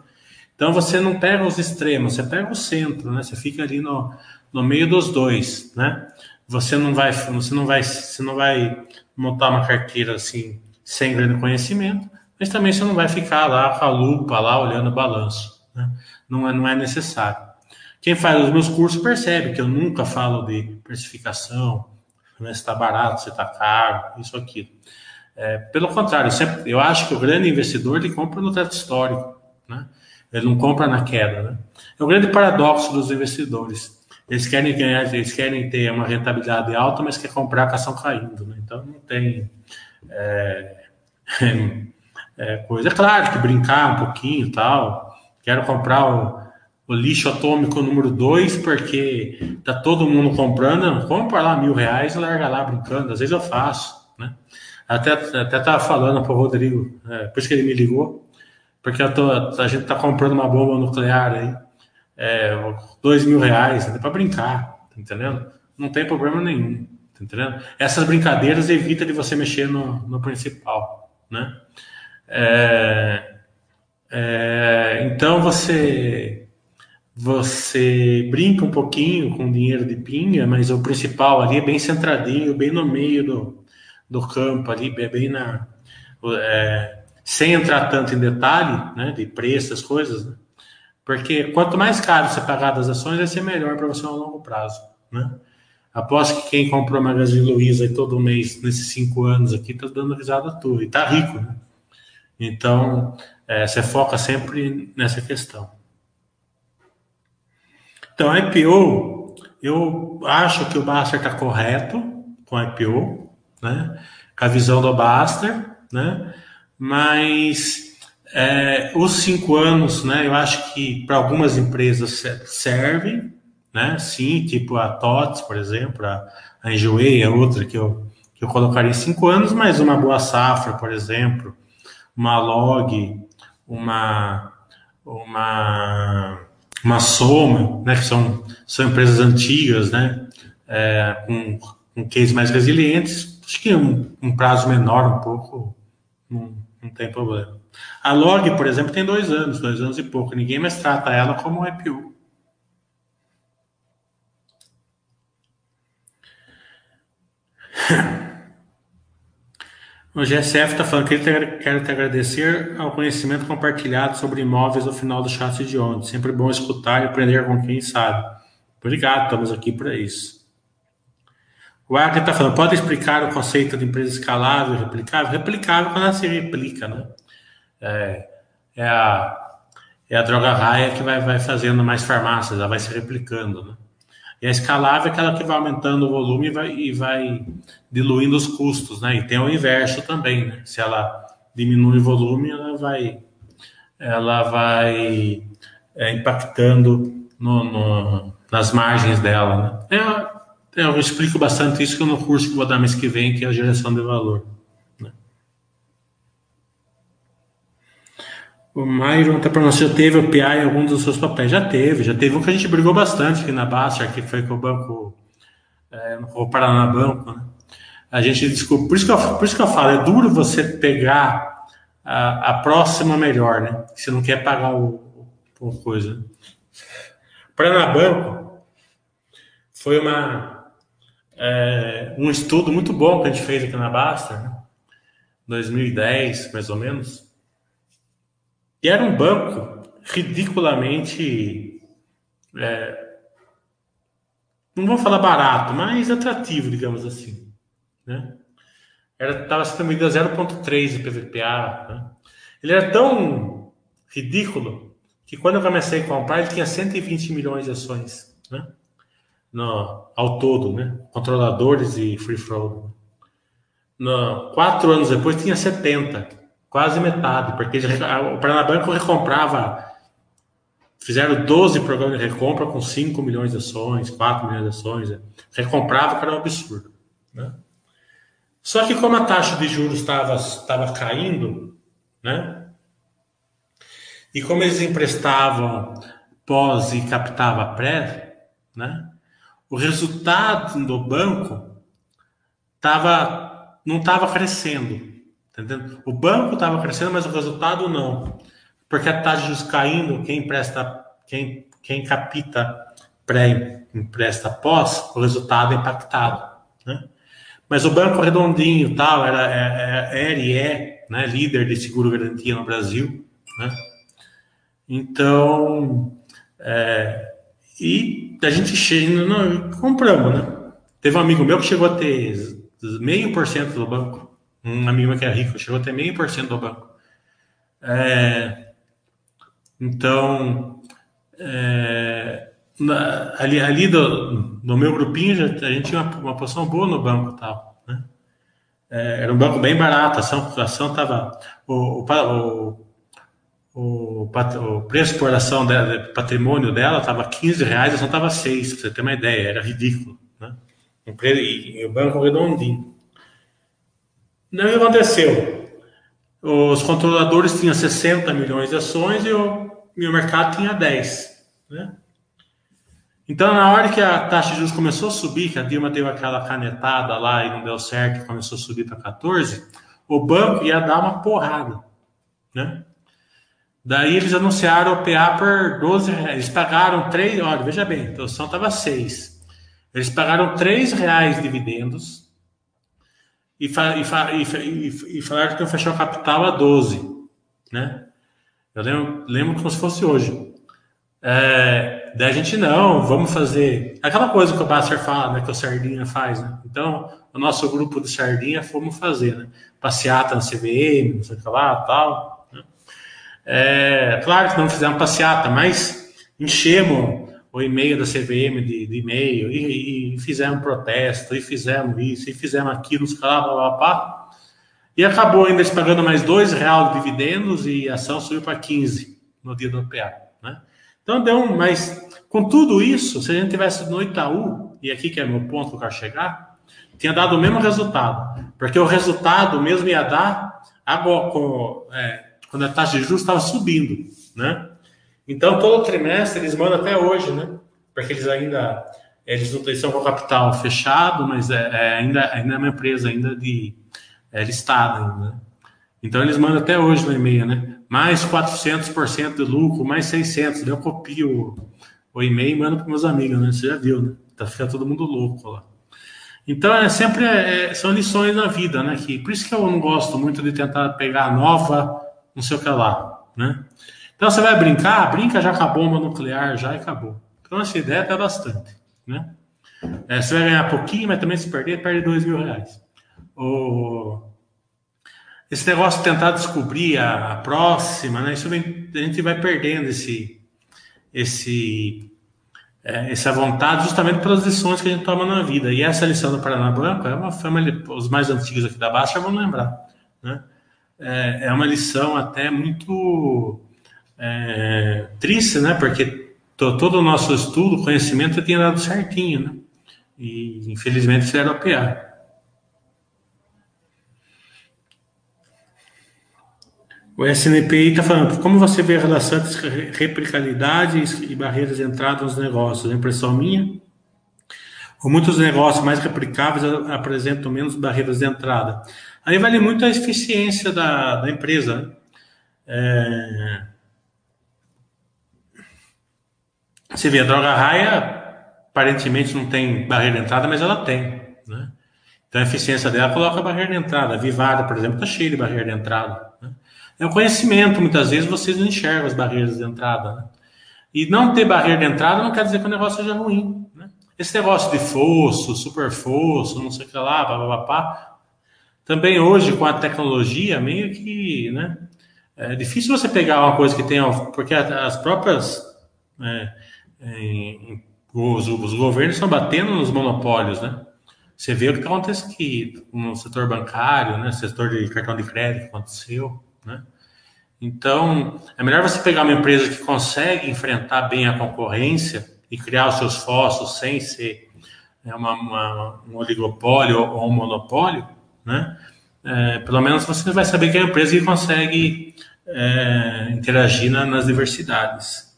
Então você não pega os extremos, você pega o centro, né? Você fica ali no, no meio dos dois, né? Você não vai, você não vai, você não vai montar uma carteira assim sem grande conhecimento, mas também você não vai ficar lá com a lupa lá olhando o balanço. Né? Não, é, não é necessário. Quem faz os meus cursos percebe que eu nunca falo de precificação, né, se está barato, se está caro, isso aqui. É, pelo contrário, sempre, eu acho que o grande investidor ele compra no teto histórico, né? ele não compra na queda. Né? É o grande paradoxo dos investidores. Eles querem ganhar, eles querem ter uma rentabilidade alta, mas quer comprar com a ação caindo. Né? Então não tem é, é, coisa. É claro que brincar um pouquinho tal, Quero comprar o, o lixo atômico número 2 porque tá todo mundo comprando. Compra lá mil reais e larga lá brincando. Às vezes eu faço? Até, até tava falando pro Rodrigo, é, por isso que ele me ligou, porque tô, a gente tá comprando uma bomba nuclear aí, é, dois mil reais, é para brincar, tá entendendo? Não tem problema nenhum, tá entendendo? Essas brincadeiras evita de você mexer no, no principal, né? É, é, então você você brinca um pouquinho com dinheiro de pinga, mas o principal ali é bem centradinho, bem no meio do, do campo ali, bem na é, sem entrar tanto em detalhe, né, de preço, as coisas, né? Porque quanto mais caro você pagar das ações, vai ser melhor para você a longo prazo. Né? Aposto que quem comprou Magazine Luiza todo mês, nesses cinco anos aqui, está dando risada toa. E está rico. Né? Então, é, você foca sempre nessa questão. Então, IPO, eu acho que o Baster está correto com IPO, né? com a visão do Baster, né? mas é, os cinco anos, né, eu acho que para algumas empresas servem, né? Sim, tipo a TOTS, por exemplo, a, a a outra que eu, que eu colocaria cinco anos, mas uma boa safra, por exemplo, uma log, uma, uma, uma soma, né? Que são, são empresas antigas, né? É, com, com cases mais resilientes, acho que um, um prazo menor, um pouco, não, não tem problema. A log, por exemplo, tem dois anos, dois anos e pouco. Ninguém mais trata ela como um IPO. O GSF está falando que ele quer te agradecer ao conhecimento compartilhado sobre imóveis no final do chat de ontem. Sempre bom escutar e aprender com quem sabe. Obrigado, estamos aqui para isso. O Arca está falando, pode explicar o conceito de empresa escalável replicável? Replicável quando ela se replica, né? É, é, a, é a droga raia que vai, vai fazendo mais farmácias, ela vai se replicando, né? E a escalável é aquela que vai aumentando o volume e vai, e vai diluindo os custos, né? E tem o inverso também, né? Se ela diminui o volume, ela vai, ela vai é, impactando no, no, nas margens dela, né? É, eu explico bastante isso no curso que vou dar mês que vem, que é a geração de valor. O Myron está perguntando se teve o PI em algum dos seus papéis. Já teve, já teve um que a gente brigou bastante aqui na Baixa, que foi com o banco, é, o Paraná Banco, né? A gente desculpa, por isso, que eu, por isso que eu falo, é duro você pegar a, a próxima melhor, né? Você não quer pagar o, o coisa. Paraná Banco foi uma, é, um estudo muito bom que a gente fez aqui na Basta, né? 2010, mais ou menos e era um banco ridiculamente. É, não vou falar barato, mas atrativo, digamos assim. Né? Estava sendo medido a 0,3 de PVPA. Né? Ele era tão ridículo que quando eu comecei a comprar, ele tinha 120 milhões de ações. Né? No, ao todo, né? controladores e free float. No, quatro anos depois tinha 70 quase metade, porque o Paranabanco recomprava, fizeram 12 programas de recompra com 5 milhões de ações, 4 milhões de ações, né? recomprava, que era um absurdo. Né? Só que como a taxa de juros estava caindo, né? E como eles emprestavam pós e captava pré, né? O resultado do banco tava, não estava crescendo. O banco estava crescendo, mas o resultado não. Porque a taxa de juros caindo, quem empresta, quem, quem capita pré empresta pós, o resultado é impactado. Né? Mas o banco redondinho tal, era, era, é, é, era e é né, líder de seguro garantia no Brasil. Né? Então, é, e a gente chega, não, compramos, né? Teve um amigo meu que chegou a ter meio por cento do banco um amigo que é rico, chegou até meio por cento do banco. É, então, é, na, ali, ali do, no meu grupinho, já, a gente tinha uma, uma posição boa no banco tal. Né? É, era um banco bem barato, a ação, a ação tava, o, o, o, o, preço por ação dela, patrimônio dela estava 15 reais, a ação estava 6, para você ter uma ideia, era ridículo. Né? E, e o banco redondinho. Não aconteceu. Os controladores tinham 60 milhões de ações e o, e o mercado tinha 10. Né? Então, na hora que a taxa de juros começou a subir, que a Dilma deu aquela canetada lá e não deu certo, começou a subir para 14, o banco ia dar uma porrada. Né? Daí eles anunciaram o PA por 12 reais. Eles pagaram 3, olha, veja bem, a ação estava 6. Eles pagaram 3 reais de dividendos e, fa, e, fa, e, e falaram que iam fechar o capital a 12, né? Eu lembro, lembro como se fosse hoje. É, daí a gente não, vamos fazer aquela coisa que o Basser fala, né, que o Sardinha faz, né? Então, o nosso grupo de Sardinha fomos fazer, né? Passeata na CVM, não sei o que lá, tal. É, claro que não fizemos passeata, mas enchemos o e-mail da CVM de, de e-mail e, e, fizemos protesto, e fizemos isso, e fizemos aquilo, caras, blá, blá, blá, e acabou ainda pagando mais dois reais de dividendos e a ação subiu para 15 no dia do PA, né? Então deu um, mas com tudo isso, se a gente tivesse no Itaú, e aqui que é meu ponto quero chegar, tinha dado o mesmo resultado, porque o resultado mesmo ia dar agora, com, é, quando a taxa de juros estava subindo, né? Então todo trimestre eles mandam até hoje, né? Porque eles ainda eles não estão com o capital fechado, mas é, é, ainda ainda é uma empresa ainda de é listada. Né? Então eles mandam até hoje no e-mail, né? mais 400% de lucro, mais 600. Eu copio o, o e-mail e mando para meus amigos, né? Você já viu, né? Tá ficando todo mundo louco lá. Então, é sempre é, são lições na vida, né? Que, por isso que eu não gosto muito de tentar pegar nova, não sei o que lá, né? Então, você vai brincar, brinca já com a bomba nuclear, já e acabou. Então, essa ideia tá bastante, né? É, você vai ganhar pouquinho, mas também se perder, perde dois mil reais. O, esse negócio de tentar descobrir a, a próxima, né? Isso vem, a gente vai perdendo esse, esse, é, essa vontade justamente pelas lições que a gente toma na vida. E essa lição do Paraná Branco é uma fama, os mais antigos aqui da Baixa vão lembrar, né? É, é uma lição até muito é, triste, né? Porque to, todo o nosso estudo, conhecimento tinha dado certinho, né? E infelizmente era o pior. O SNPI está falando, como você vê a relação entre replicabilidade e barreiras de entrada nos negócios? A impressão minha? Ou muitos negócios mais replicáveis apresentam menos barreiras de entrada? Aí vale muito a eficiência da, da empresa. Né? É... Você vê, a droga raia aparentemente não tem barreira de entrada, mas ela tem. Né? Então a eficiência dela coloca barreira de entrada. A Vivara, por exemplo, está cheia de barreira de entrada. Né? É o conhecimento, muitas vezes vocês não enxergam as barreiras de entrada. Né? E não ter barreira de entrada não quer dizer que o negócio seja ruim. Né? Esse negócio de fosso, super fosso, não sei o que lá, papapá, também hoje com a tecnologia, meio que, né? É difícil você pegar uma coisa que tem, porque as próprias é, em, os, os, governos estão batendo nos monopólios, né? Você vê o que acontece aqui no setor bancário, né? Setor de cartão de crédito aconteceu, né? Então, é melhor você pegar uma empresa que consegue enfrentar bem a concorrência e criar os seus fósseis sem ser né, uma, uma, um oligopólio ou um monopólio, né? É, pelo menos você vai saber que é uma empresa que consegue é, interagir na, nas diversidades.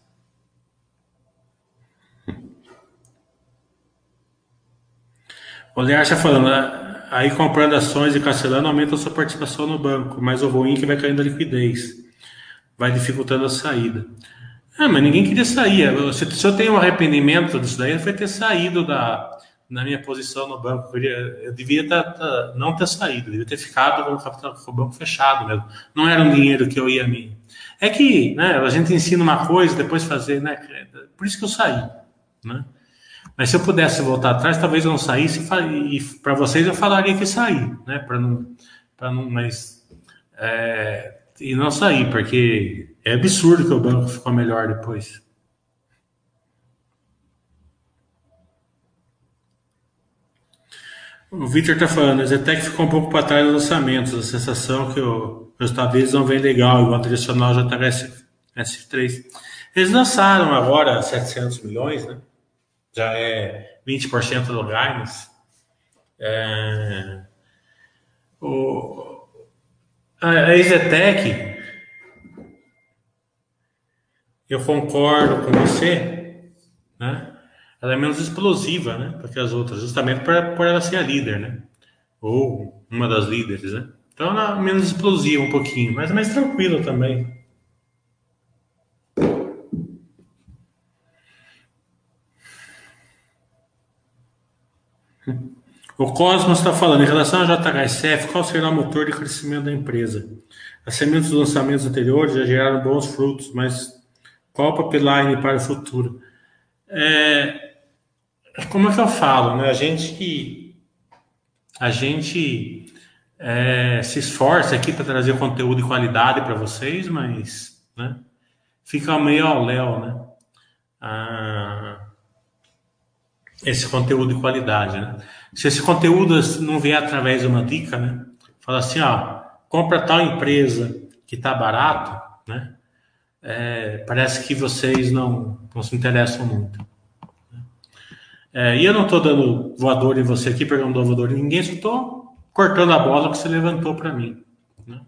O Lear está falando, né, aí comprando ações e cancelando aumenta a sua participação no banco, mas o ruim é que vai caindo a liquidez vai dificultando a saída. Ah, mas ninguém queria sair. Se, se eu tenho um arrependimento disso daí, foi ter saído da, na minha posição no banco. Eu, queria, eu devia tá, tá, não ter saído, devia ter ficado com o, capital, com o banco fechado mesmo. Não era um dinheiro que eu ia me. É que né, a gente ensina uma coisa, depois fazer, né? Por isso que eu saí. Né? Mas se eu pudesse voltar atrás, talvez eu não saísse e para vocês eu falaria que saí, né? Para não, para não, mas é, e não sair, porque é absurdo que o banco ficou melhor depois. O Victor está falando, a Zetec ficou um pouco para trás dos lançamentos, a sensação que o resultado deles não vem legal, igual a tradicional já está S, S3. Eles lançaram agora 700 milhões, né? Já é 20% do guidance. É... O, a Exetec, eu concordo com você, né? Ela é menos explosiva, né? Do que as outras, justamente por, por ela ser a líder, né? Ou uma das líderes, né? Então ela é menos explosiva um pouquinho, mas mais tranquila também. O Cosmos está falando, em relação ao JHSF, qual será o motor de crescimento da empresa? As sementes dos lançamentos anteriores já geraram bons frutos, mas Qual o pipeline para o futuro? É, como é que eu falo, né? A gente que a gente é, se esforça aqui para trazer conteúdo de qualidade para vocês, mas né, fica meio ao léu, né? Ah, esse conteúdo de qualidade, né? Se esse conteúdo não vier através de uma dica, né? Fala assim, ó, compra tal empresa que está barato, né? É, parece que vocês não, não se interessam muito. É, e eu não estou dando voador em você aqui, perguntando voador em ninguém, só estou cortando a bola que você levantou para mim. Né?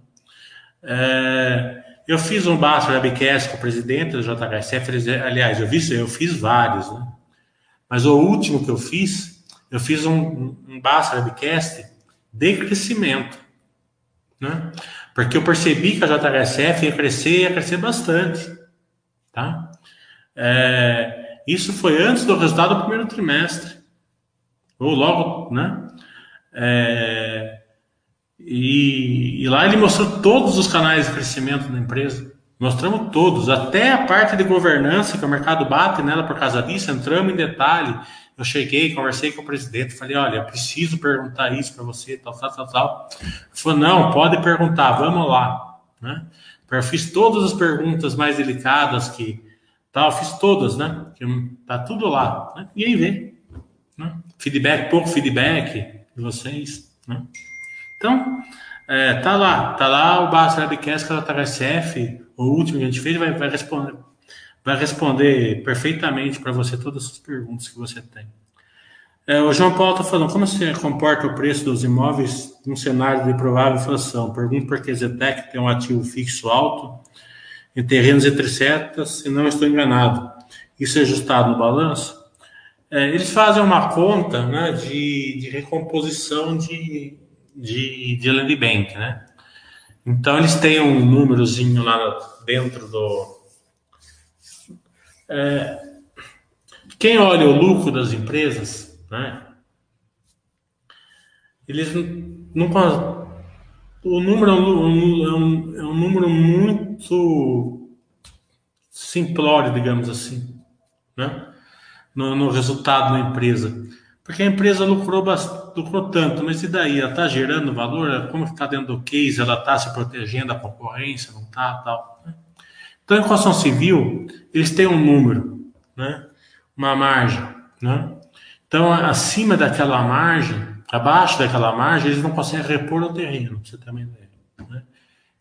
É, eu fiz um Basta Webcast com o presidente do JHSF, aliás, eu, vi, eu fiz vários, né? mas o último que eu fiz, eu fiz um, um Basta Webcast de crescimento. Né? Porque eu percebi que a JHSF ia crescer, ia crescer bastante. Tá? É, isso foi antes do resultado do primeiro trimestre. Ou logo, né? É, e, e, lá ele mostrou todos os canais de crescimento da empresa. Mostramos todos, até a parte de governança, que o mercado bate nela por causa disso, entramos em detalhe. Eu cheguei, conversei com o presidente, falei, olha, preciso perguntar isso para você, tal, tal, tal, tal. Ele falou, não, pode perguntar, vamos lá. Né? Eu fiz todas as perguntas mais delicadas que tal, fiz todas, né? Que tá tudo lá. Né? Aí vem. Né? Feedback, pouco feedback de vocês. Né? Então, é, tá lá, tá lá o Basta Webcast da THSF, o último que a gente fez, vai, vai responder vai responder perfeitamente para você todas as perguntas que você tem. É, o João Paulo está falando, como se comporta o preço dos imóveis num cenário de provável inflação? Pergunto porque Zetec tem um ativo fixo alto em terrenos entre setas, se não estou enganado. Isso é ajustado no balanço? É, eles fazem uma conta né, de, de recomposição de, de, de land bank, né? Então, eles têm um númerozinho lá dentro do, é, quem olha o lucro das empresas, né, eles não, o número é um, é um, número muito simplório, digamos assim, né, no, no resultado da empresa. Porque a empresa lucrou, lucrou tanto, mas e daí? Ela está gerando valor? Como está dentro do case? Ela está se protegendo da concorrência? Não está? Tal. Né? Então, a construção civil, eles têm um número, né? uma margem. Né? Então, acima daquela margem, abaixo daquela margem, eles não conseguem repor o terreno, você também Né?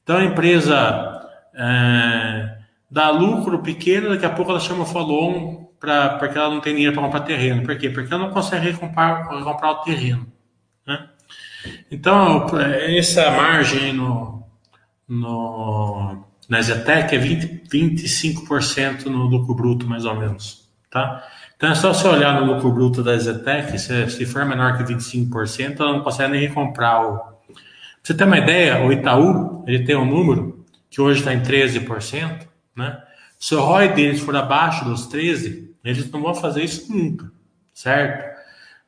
Então, a empresa é, dá lucro pequeno, daqui a pouco ela chama o follow-on porque ela não tem dinheiro para comprar terreno. Por quê? Porque ela não consegue recomprar, recomprar o terreno. Né? Então, essa margem no, no na Zetec é 20, 25% no lucro bruto, mais ou menos. Tá? Então é só você olhar no lucro bruto da Zetec, se, se for menor que 25%, ela não consegue nem recomprar o. Pra você ter uma ideia, o Itaú ele tem um número que hoje está em 13%, né? Se o ROI deles for abaixo dos 13%, eles não vão fazer isso nunca, certo?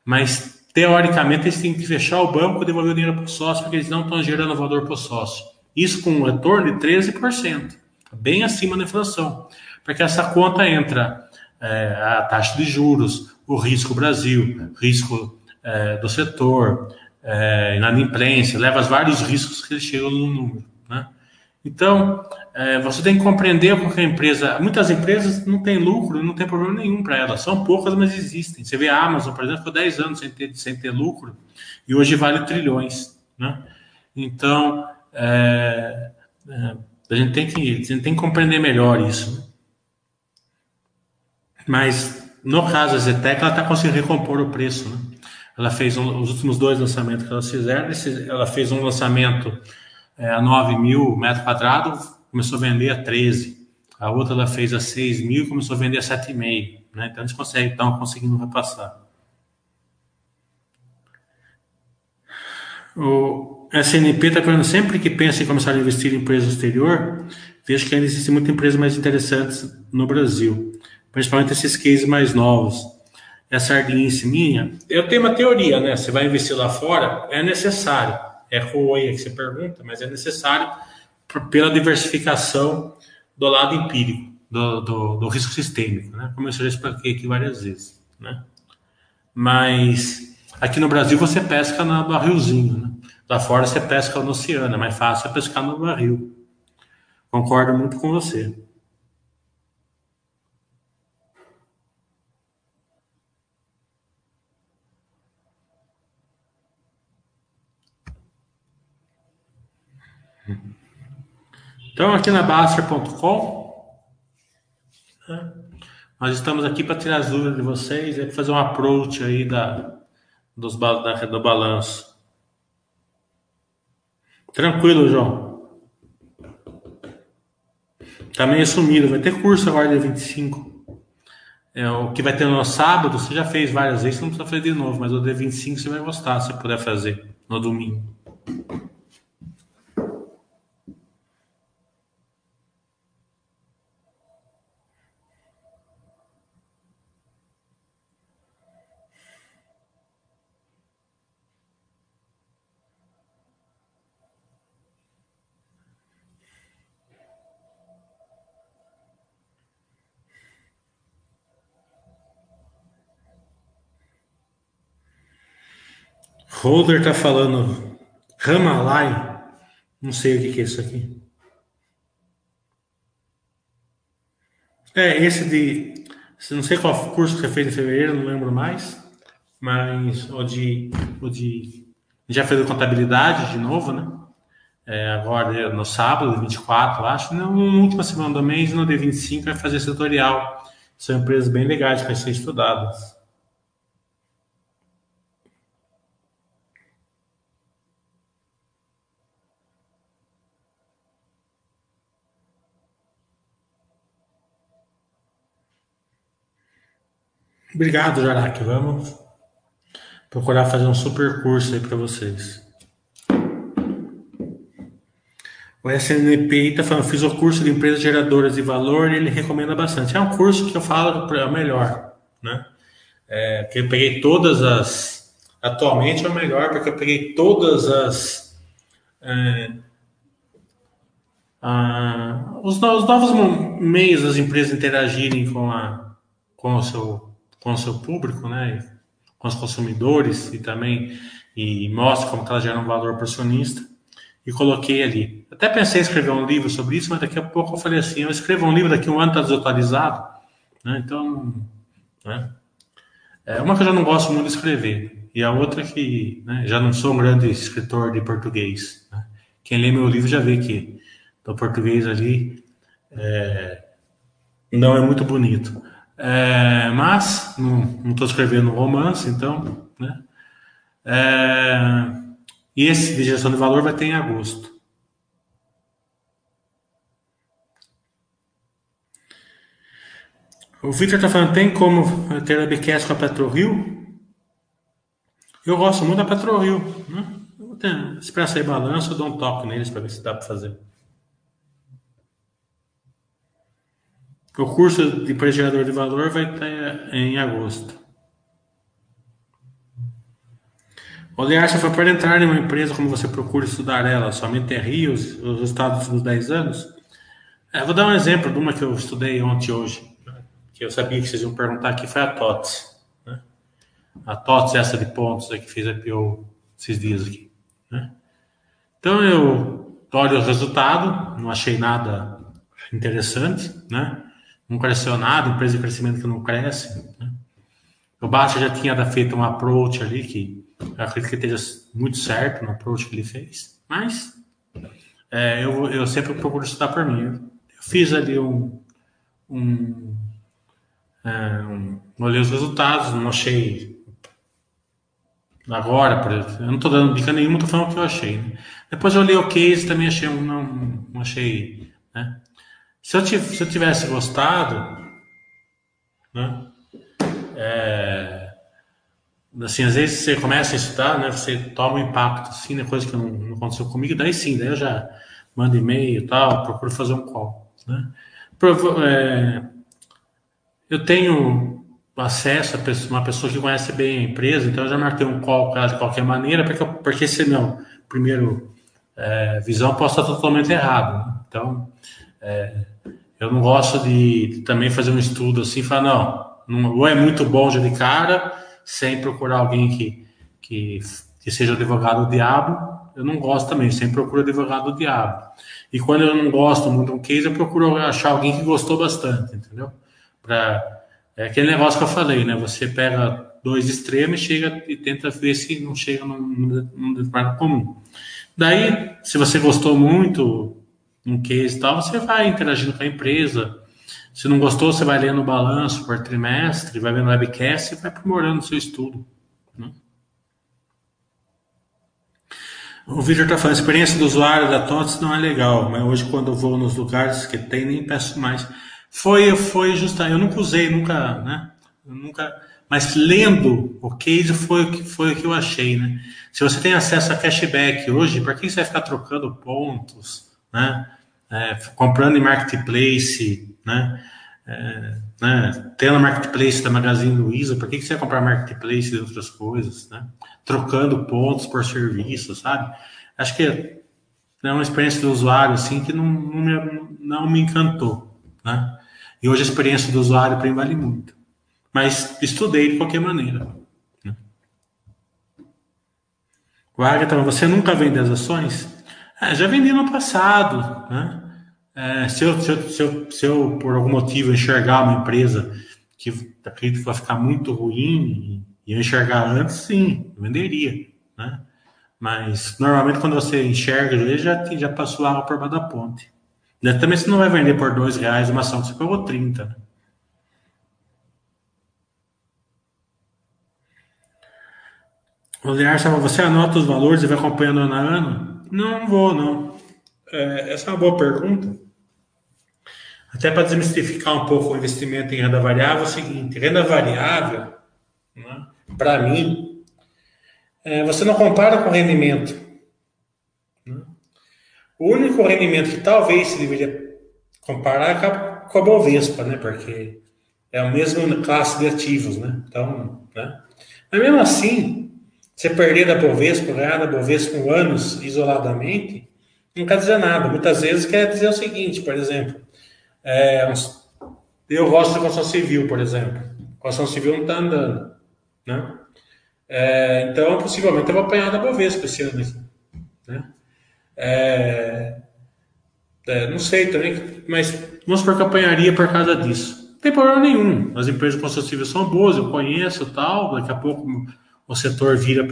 Mas teoricamente eles têm que fechar o banco e devolver o dinheiro para o sócio, porque eles não estão gerando valor para o sócio. Isso com um retorno de 13%, bem acima da inflação. Porque essa conta entra é, a taxa de juros, o risco Brasil, risco é, do setor, é, inadimplência, leva vários riscos que eles chegam no número. Né? Então, é, você tem que compreender porque a empresa, muitas empresas não têm lucro, não tem problema nenhum para elas, são poucas, mas existem. Você vê a Amazon, por exemplo, ficou 10 anos sem ter, sem ter lucro e hoje vale trilhões. Né? Então, é, é, a, gente tem que, a gente tem que compreender melhor isso. Né? Mas, no caso da Zetec, ela está conseguindo recompor o preço. Né? Ela fez um, os últimos dois lançamentos que elas fizeram, ela fez um lançamento é, a 9 mil metros quadrados, começou a vender a 13. A outra ela fez a 6 mil e começou a vender a 7,5. Né? Então, eles conseguem, estão conseguindo repassar. O, a CNP está falando sempre que pensa em começar a investir em empresa exterior, vejo que ainda existem muitas empresas mais interessantes no Brasil, principalmente esses cases mais novos. Essa ardinice minha, eu tenho uma teoria, né? Você vai investir lá fora, é necessário. É ruim que você pergunta, mas é necessário pela diversificação do lado empírico, do, do, do risco sistêmico, né? Como eu já expliquei aqui várias vezes, né? Mas aqui no Brasil você pesca no barrilzinho, né? Lá fora você pesca no oceano, é mais fácil pescar no barril. Concordo muito com você. Então, aqui na Baster.com, né, nós estamos aqui para tirar as dúvidas de vocês e fazer um approach aí da, dos, da, do balanço. Tranquilo, João. Tá meio sumido. Vai ter curso agora dia 25. É, o que vai ter no sábado, você já fez várias vezes, não precisa fazer de novo, mas o dia 25 você vai gostar se puder fazer no domingo. Holder tá falando Ramalai. Não sei o que, que é isso aqui. É, esse de. Não sei qual curso que você fez em fevereiro, não lembro mais. Mas o de. O de já fez contabilidade de novo, né? É, agora no sábado, 24, acho. Na última semana do mês, no dia 25, vai fazer esse tutorial. São empresas bem legais vai ser estudadas. Obrigado, Jaraque. Vamos procurar fazer um super curso aí para vocês. O SNP está falando, fiz o curso de empresas geradoras de valor e ele recomenda bastante. É um curso que eu falo é o melhor, né? É, que eu peguei todas as. Atualmente é o melhor, porque eu peguei todas as. É, a, os, os novos meios das empresas interagirem com, a, com o seu com o seu público, né, com os consumidores e também e mostra como que ela gera um valor acionista e coloquei ali. Até pensei em escrever um livro sobre isso, mas daqui a pouco eu falei assim, eu escrevo um livro daqui a um ano está desatualizado, né, então, né, é uma que eu já não gosto muito de escrever e a outra que né, já não sou um grande escritor de português. Né? Quem lê meu livro já vê que o português ali é, não é muito bonito. É, mas não estou escrevendo romance, então, né? É, e esse de gestão de valor vai ter em agosto. O Victor está falando, tem como ter a BQS com a PetroRio? Eu gosto muito da PetroRio. Né? Expressa aí balanço, eu dou um toque neles para ver se dá para fazer. O curso de pré-gerador de valor vai estar em agosto. O Learça foi para entrar em uma empresa como você procura estudar ela, somente é rios, os resultados dos 10 anos. É, vou dar um exemplo de uma que eu estudei ontem hoje, que eu sabia que vocês iam perguntar, que foi a TOTS. Né? A TOTS, essa de pontos, é que fez a PO esses dias aqui. Né? Então eu olho o resultado, não achei nada interessante, né? Não cresceu nada, empresa de crescimento que não cresce. Né? O Baixa já tinha feito um approach ali que eu acredito que esteja muito certo no approach que ele fez, mas é, eu, eu sempre procuro estudar por mim. Eu, fiz ali um, um, é, um, olhei os resultados, não achei agora, por exemplo, eu não estou dando dica nenhuma, estou falando o que eu achei. Né? Depois eu olhei o case, também achei, não, não achei, né? Se eu, se eu tivesse gostado, né? É, assim, às vezes você começa a estudar, né? Você toma um impacto, assim, né? Coisa que não, não aconteceu comigo, daí sim, daí eu já mando e-mail e tal, procuro fazer um call, né? É, eu tenho acesso a uma pessoa que conhece bem a empresa, então eu já marquei um call com ela de qualquer maneira, porque, porque se meu primeiro é, visão possa estar totalmente errado. Né? Então, é, Eu não gosto de, de também fazer um estudo assim, falar, não, não, ou é muito bom já de cara, sem procurar alguém que, que, que seja advogado do diabo, eu não gosto também, sempre procuro advogado do diabo. E quando eu não gosto muito de um case, eu procuro achar alguém que gostou bastante, entendeu? Pra, é aquele negócio que eu falei, né? Você pega dois extremos chega e tenta ver se não chega num, num determinado comum. Daí, se você gostou muito um case e tal, você vai interagindo com a empresa. Se não gostou, você vai lendo o balanço por trimestre, vai vendo webcast e vai aprimorando o seu estudo. Né? O Victor está falando, a experiência do usuário da TOTS não é legal, mas hoje quando eu vou nos lugares que tem, nem peço mais. Foi, foi justamente, eu nunca usei, nunca, né? Eu nunca, mas lendo o case foi o que foi o que eu achei, né? Se você tem acesso a cashback hoje, para que você vai ficar trocando pontos, né? É, comprando em marketplace, né? É, né? Tendo marketplace da Magazine Luiza, por que, que você vai comprar marketplace de outras coisas, né? Trocando pontos por serviço, sabe? Acho que é uma experiência do usuário assim que não, não, me, não me encantou, né? E hoje a experiência do usuário para mim vale muito. Mas estudei de qualquer maneira. Né? O Agatha, você nunca vende as ações? É, já vendi no passado. Né? É, se, eu, se, eu, se, eu, se, eu, por algum motivo, enxergar uma empresa que acredito que vai ficar muito ruim e eu enxergar antes, sim, venderia. Né? Mas normalmente quando você enxerga, ele já, já passou água por baixo da ponte. Também você não vai vender por dois reais uma ação que você pagou 30. Né? O Lear você anota os valores e vai acompanhando ano a ano? Não, vou, não. É, essa é uma boa pergunta. Até para desmistificar um pouco o investimento em renda variável, é o seguinte: renda variável, né, para mim, é, você não compara com rendimento. Né? O único rendimento que talvez se deveria comparar é com a Bovespa, né? Porque é a mesma classe de ativos, né? Então, né? Mas mesmo assim, você perder da Bovespa, ganhar da Bovespa com anos isoladamente, não quer dizer nada. Muitas vezes quer dizer o seguinte, por exemplo, é, eu gosto de construção civil, por exemplo. A construção civil não está andando, né? É, então, possivelmente, eu vou apanhar da Bovespa esse ano né? É, é, não sei também, mas vamos supor que eu apanharia por causa disso. Não tem problema nenhum. As empresas de construção civil são boas, eu conheço tal, daqui a pouco o setor vira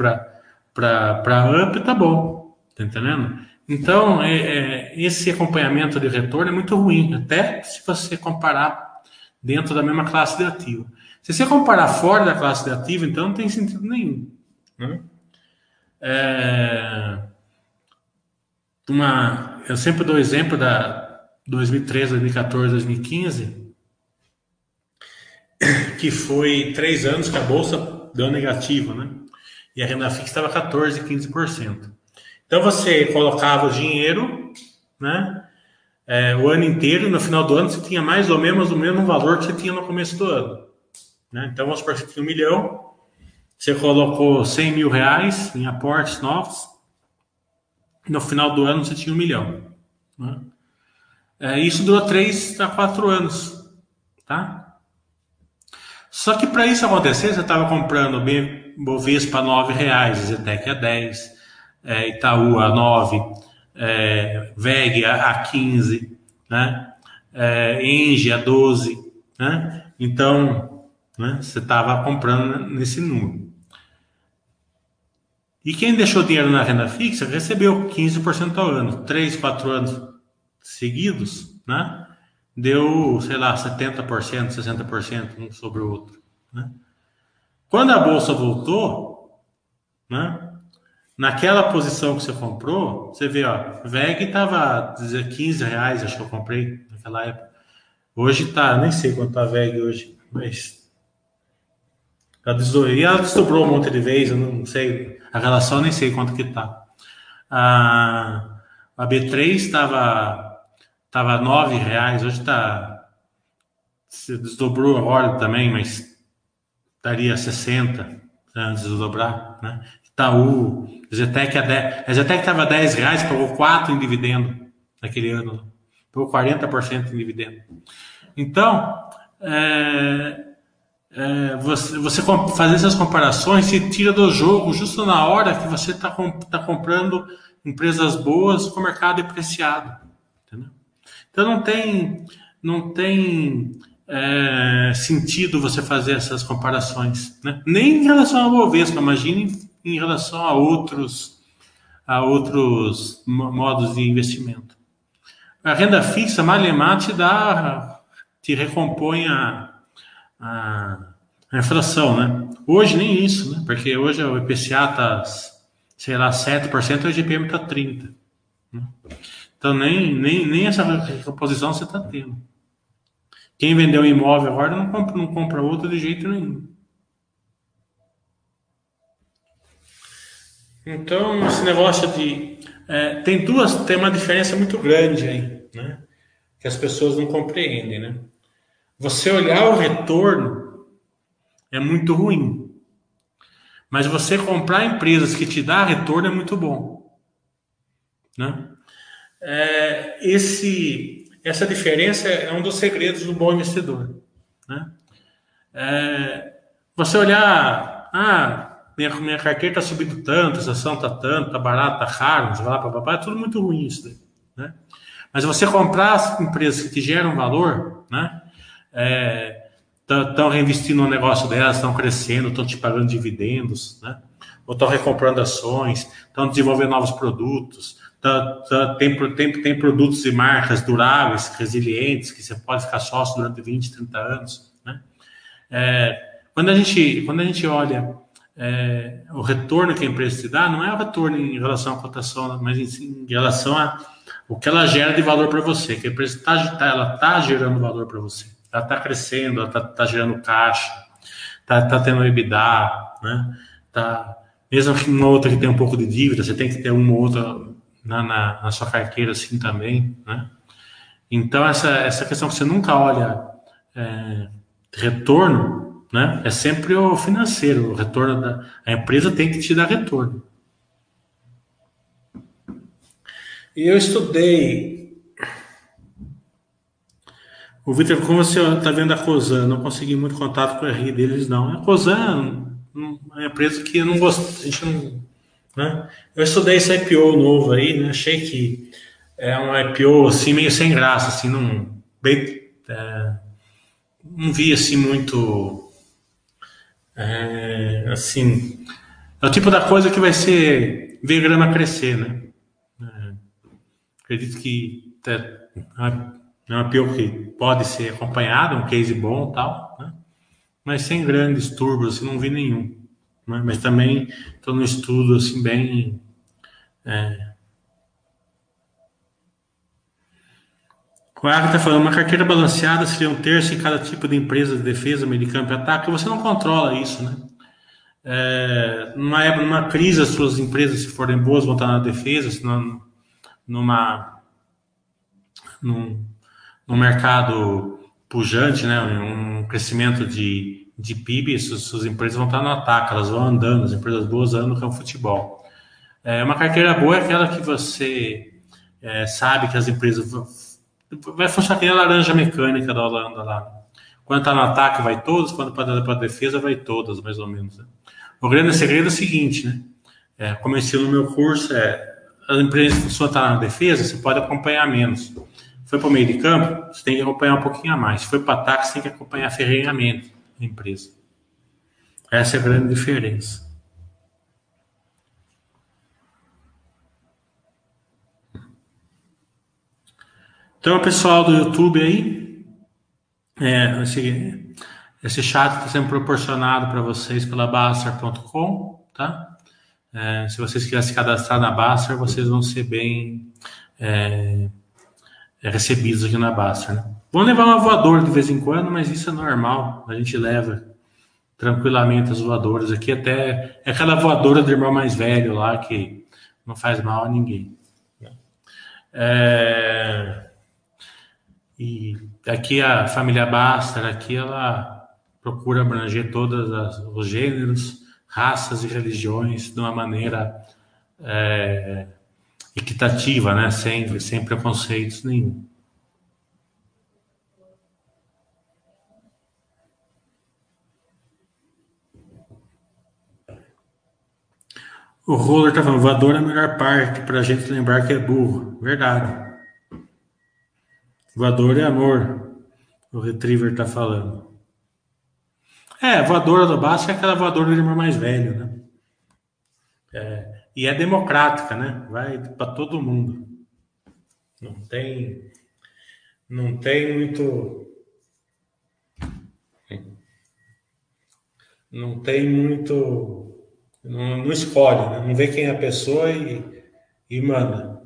para AMP, tá bom, tá entendendo? Então, é, é, esse acompanhamento de retorno é muito ruim, até se você comparar dentro da mesma classe de ativo. Se você comparar fora da classe de ativo, então não tem sentido nenhum. Né? É, uma, eu sempre dou exemplo da 2013, 2014, 2015, que foi três anos que a Bolsa deu negativo, né? E a renda fixa estava 14, 15%. Então você colocava o dinheiro, né? É, o ano inteiro, no final do ano, você tinha mais ou menos o mesmo valor que você tinha no começo do ano. Né? Então, vamos supor que você tinha um milhão, você colocou 100 mil reais em aportes novos, no final do ano você tinha um milhão. Né? É, isso durou 3 a 4 anos. Tá? Só que para isso acontecer, você estava comprando Bovespa a R$ reais, Zetec a 10, é, Itaú a 9, é, VEG a, a 15, né? É, Engie a 12, né? Então, né, você estava comprando nesse número. E quem deixou dinheiro na renda fixa recebeu 15% ao ano, 3, 4 anos seguidos, né? Deu, sei lá, 70%, 60% um sobre o outro. Né? Quando a bolsa voltou, né, naquela posição que você comprou, você vê, ó, VEG estava 15 reais, acho que eu comprei naquela época. Hoje tá, nem sei quanto tá a VEG hoje, mas ela desdobrou, e ela desdobrou um monte de vezes, eu não sei, a relação nem sei quanto que tá. A, a B3 estava Tava nove reais, hoje está se desdobrou a hora também, mas daria 60 antes de dobrar, né? Itaú, Zetec a 10, a Zetec estava 10 reais, pagou 4 em dividendo naquele ano. por 40% em dividendo. Então, é, é, você, você fazer essas comparações se tira do jogo justo na hora que você está tá comprando empresas boas com mercado depreciado. Então não tem, não tem é, sentido você fazer essas comparações. Né? Nem em relação ao Bovespa, imagine em relação a outros, a outros modos de investimento. A renda fixa, Malemar, te dá, te recompõe a, a, a, inflação, né? Hoje nem isso, né? Porque hoje o IPCA está, sei lá, 7%, o IGPM está 30%. Né? Então nem, nem, nem essa recomposição você está tendo. Quem vendeu um imóvel agora não compra, não compra outro de jeito nenhum. Então, esse negócio de. É, tem duas, tem uma diferença muito grande aí, né? Que as pessoas não compreendem, né? Você olhar o retorno é muito ruim. Mas você comprar empresas que te dá retorno é muito bom. Né? É, esse, essa diferença é um dos segredos do bom investidor. Né? É, você olhar, ah, minha, minha carteira está subindo tanto, essa ação está tanto, está barata, está caro, lá, papapá, é tudo muito ruim isso daí, né? Mas você comprar as empresas que geram valor, né? Estão é, reinvestindo no negócio delas, estão crescendo, estão te pagando dividendos, né? Ou estão recomprando ações, estão desenvolvendo novos produtos, tá, tá, tem, tem, tem produtos e marcas duráveis, resilientes, que você pode ficar sócio durante 20, 30 anos, né? É, quando, a gente, quando a gente olha é, o retorno que a empresa te dá não é o retorno em relação à cotação, mas em, em relação a o que ela gera de valor para você, que a empresa está tá, ela tá gerando valor para você, ela está crescendo, ela está tá gerando caixa, está tá tendo EBITDA, né? Tá, mesmo que uma outra que tem um pouco de dívida, você tem que ter uma ou outra na, na, na sua carteira assim também, né? Então essa essa questão que você nunca olha é, retorno né? É sempre o financeiro, o retorno da a empresa tem que te dar retorno. E eu estudei. O Vitor, como você está vendo a Cosan, não consegui muito contato com o RI deles, não. A Cosan é uma empresa que eu não gosto, a gente não. Né? Eu estudei esse IPO novo aí, né? achei que é um IPO assim, meio sem graça, assim, não, bem, é, não vi assim muito é, assim, é o tipo da coisa que vai ser ver grama crescer, né? É, acredito que é, é uma pior que pode ser acompanhada, um case bom tal, né? mas sem grandes turbos, assim, não vi nenhum. Né? Mas também estou no estudo assim bem é, O Arco está falando, uma carteira balanceada seria um terço em cada tipo de empresa de defesa, meio de campo e ataque. Você não controla isso, né? É, numa, época, numa crise, as suas empresas, se forem boas, vão estar na defesa, se não, numa, num, num mercado pujante, né? um crescimento de, de PIB, suas, empresas vão estar no ataque, elas vão andando, as empresas boas andam com o futebol. É, uma carteira boa é aquela que você é, sabe que as empresas vai funcionar que nem a laranja mecânica da Holanda lá. Quando está no ataque, vai todas, quando para a defesa, vai todas, mais ou menos. Né? O grande segredo é o seguinte, né? É, como eu no meu curso, é, a empresa que está na defesa, você pode acompanhar menos. Foi para o meio de campo, você tem que acompanhar um pouquinho a mais. Foi para ataque, você tem que acompanhar ferrenhamento da empresa. Essa é a grande diferença. Então, pessoal do YouTube aí, é, esse, esse chat está sendo proporcionado para vocês pela Baster.com, tá? É, se vocês quiserem se cadastrar na Baster, vocês vão ser bem é, é recebidos aqui na Baster, né? Vão levar uma voadora de vez em quando, mas isso é normal. A gente leva tranquilamente as voadoras aqui, até é aquela voadora do irmão mais velho lá que não faz mal a ninguém. É, e aqui a família Baster, aqui ela procura abranger todos os gêneros, raças e religiões de uma maneira é, equitativa, né? sem, sem preconceitos nenhum. O Roller tá falando, voador é a melhor parte pra gente lembrar que é burro. Verdade. Voador é amor. O Retriever tá falando. É, voadora do Basco é aquela voadora do irmão mais velho, né? É, e é democrática, né? Vai para todo mundo. Não tem, não tem muito, não tem muito, não, não escolhe, né? não vê quem é a pessoa e, e manda.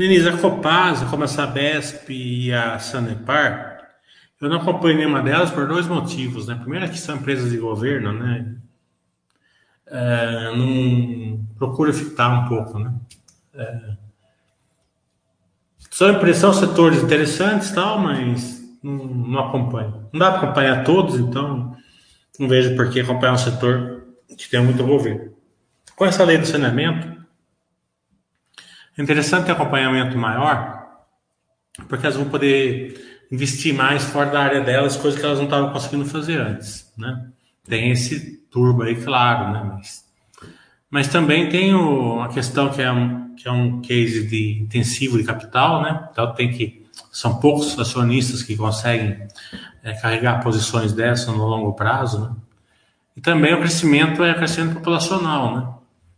Denise, a Copasa, como a Sabesp e a Sanepar, eu não acompanho nenhuma delas por dois motivos, né? Primeiro é que são empresas de governo, né? É, não procura ficar um pouco, né? É, são setores interessantes, tal, mas não, não acompanho. Não dá para acompanhar todos, então não vejo por que acompanhar um setor que tem muito governo. Com essa lei do saneamento, interessante ter acompanhamento maior, porque elas vão poder investir mais fora da área delas, coisas que elas não estavam conseguindo fazer antes, né? Tem esse turbo aí, claro, né? Mas, mas também tem o, questão que é um, que é um case de intensivo de capital, né? Então tem que são poucos acionistas que conseguem é, carregar posições dessas no longo prazo, né? E também o crescimento é crescimento populacional, né?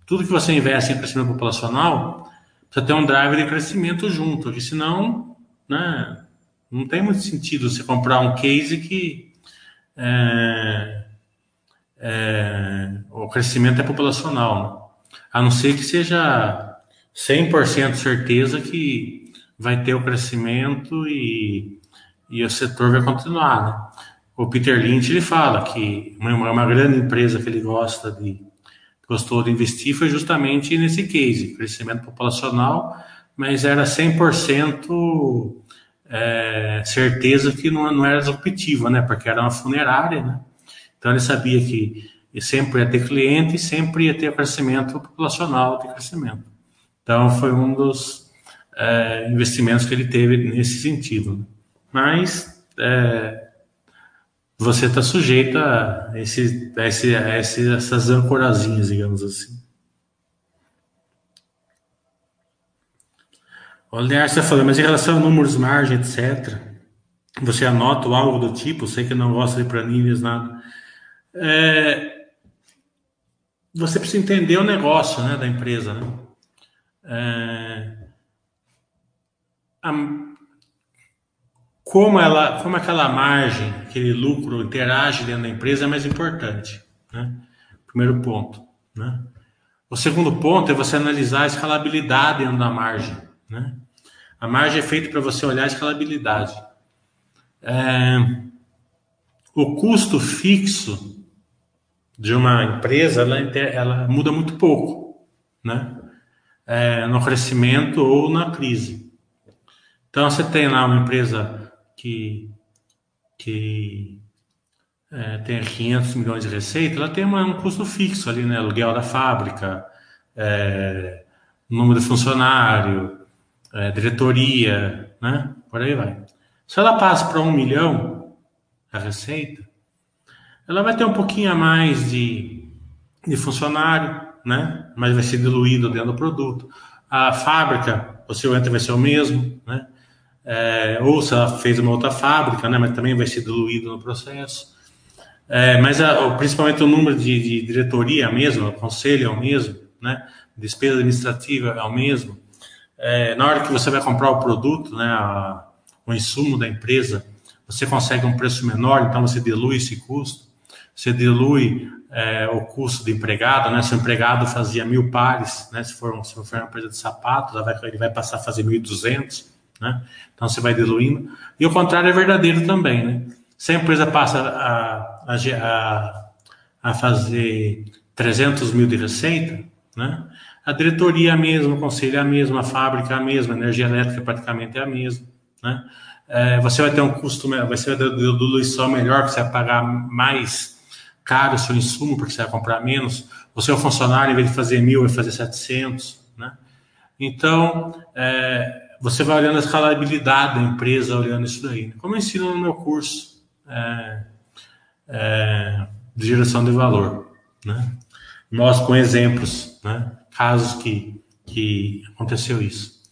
Tudo que você investe em crescimento populacional precisa ter um driver de crescimento junto, porque senão né, não tem muito sentido você comprar um case que é, é, o crescimento é populacional, né? a não ser que seja 100% certeza que vai ter o crescimento e, e o setor vai continuar. Né? O Peter Lynch ele fala que uma, uma grande empresa que ele gosta de gostou de investir foi justamente nesse case, crescimento populacional, mas era 100% é, certeza que não, não era disruptiva, né? Porque era uma funerária, né? Então ele sabia que sempre ia ter cliente e sempre ia ter crescimento populacional de crescimento. Então foi um dos é, investimentos que ele teve nesse sentido. Né? Mas é, você está sujeito a, esse, a, esse, a essas ancorazinhas, digamos assim. Olha, você falando, mas em relação a números, margem, etc., você anota algo do tipo, sei que não gosta de planilhas, nada. É, você precisa entender o negócio né, da empresa. Né? É, a, como ela, como aquela margem, aquele lucro interage dentro da empresa é mais importante, né? Primeiro ponto, né? O segundo ponto é você analisar a escalabilidade dentro da margem, né? A margem é feita para você olhar a escalabilidade. É, o custo fixo de uma empresa, ela, ela muda muito pouco, né? É, no crescimento ou na crise. Então, você tem lá uma empresa que, que é, tem 500 milhões de receita, ela tem uma, um custo fixo ali, né? Aluguel da fábrica, é, número de funcionário, é, diretoria, né? Por aí vai. Se ela passa para um milhão a receita, ela vai ter um pouquinho a mais de, de funcionário, né? Mas vai ser diluído dentro do produto. A fábrica, possivelmente vai ser o mesmo? É, ou se ela fez uma outra fábrica, né, mas também vai ser diluído no processo. É, mas a, principalmente o número de, de, diretoria é o mesmo, o conselho é o mesmo, né, despesa administrativa é o mesmo. É, na hora que você vai comprar o produto, né, a, o insumo da empresa, você consegue um preço menor, então você dilui esse custo. Você dilui é, o custo do empregado, né? Se o empregado fazia mil pares, né? Se for, se for uma empresa de sapatos, ele vai passar a fazer 1.200 né? Então você vai diluindo. E o contrário é verdadeiro também, né? Se a empresa passa a, a, a fazer 300 mil de receita, né? A diretoria é a mesma, o conselho é a mesma, a fábrica é a mesma, a energia elétrica praticamente é a mesma, né? É, você vai ter um custo, vai ser uma diluição melhor, você vai pagar mais caro o seu insumo, porque você vai comprar menos. O seu funcionário, em vez de fazer mil, vai fazer 700, né? Então, é, você vai olhando a escalabilidade da empresa, olhando isso daí. Como eu ensino no meu curso é, é, de geração de valor, né? Mostro com exemplos, né? Casos que, que aconteceu isso.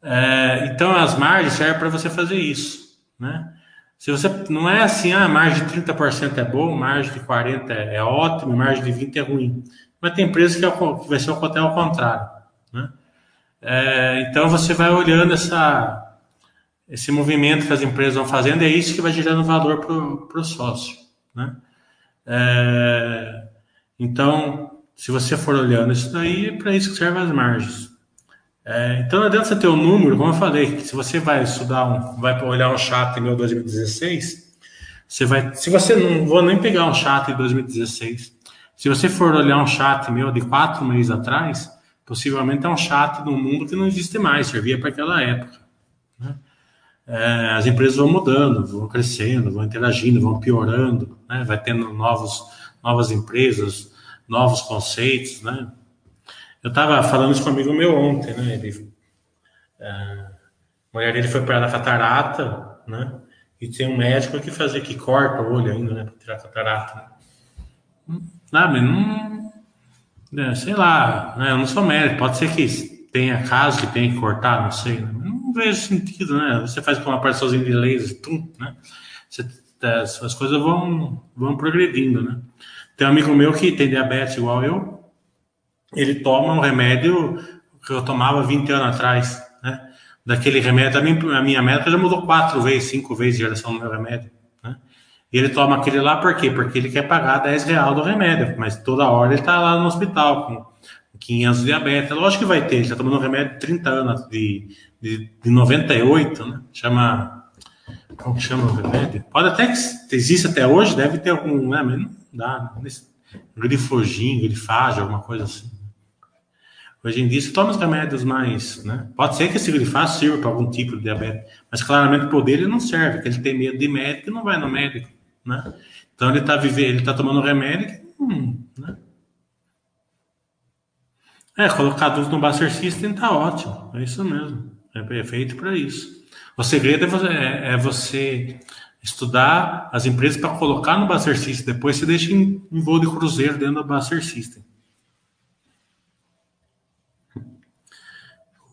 É, então, as margens servem para você fazer isso, né? Se você não é assim, ah, a margem de 30% é boa, margem de 40% é, é ótimo, margem de 20% é ruim. Mas tem empresas que, é que vai ser ao contrário, né? É, então você vai olhando essa, esse movimento que as empresas vão fazendo, é isso que vai gerando valor para o sócio. Né? É, então, se você for olhando isso daí, é para isso que servem as margens. É, então, não adianta você ter um número, como eu falei, se você vai estudar, um, vai olhar um chat em 2016, você vai, se você não vou nem pegar um chat em 2016, se você for olhar um chat meu de quatro meses atrás, possivelmente é um chat no mundo que não existe mais, servia para aquela época. Né? É, as empresas vão mudando, vão crescendo, vão interagindo, vão piorando, né? vai tendo novos, novas empresas, novos conceitos, né? Eu estava falando isso com um amigo meu ontem, né? Ele, é, a mulher dele foi para a catarata, né? E tem um médico que fazer que corta o olho ainda, né? Para tirar a catarata. Né? Hum, não, mas não. É, sei lá, né? Eu não sou médico, pode ser que tenha caso que tenha que cortar, não sei. Né? Não vejo sentido, né? Você faz com uma parcelzinha de laser, tum, né? Você, as, as coisas vão, vão progredindo, né? Tem um amigo meu que tem diabetes igual eu, ele toma um remédio que eu tomava 20 anos atrás, né? Daquele remédio, a minha, a minha médica já mudou quatro vezes, cinco vezes de geração do meu remédio, ele toma aquele lá por quê? Porque ele quer pagar 10 reais do remédio, mas toda hora ele tá lá no hospital com 500 de diabetes. Lógico que vai ter, ele tá tomando um remédio de 30 anos, de, de, de 98, né? Chama. Como chama o remédio? Pode até que existe até hoje, deve ter algum, né? Mas não dá. Glifogin, glifagem, alguma coisa assim. Hoje em dia, você toma os remédios mais, né? Pode ser que esse glifato sirva para algum tipo de diabetes, mas claramente por dele não serve, porque ele tem medo de médico e não vai no médico, né? Então ele está vivendo, ele está tomando remédio, hum, né? É, colocar tudo no Buster System tá ótimo, é isso mesmo, é feito para isso. O segredo é você, é, é você estudar as empresas para colocar no Buster System, depois você deixa em, em voo de cruzeiro dentro do Buster System.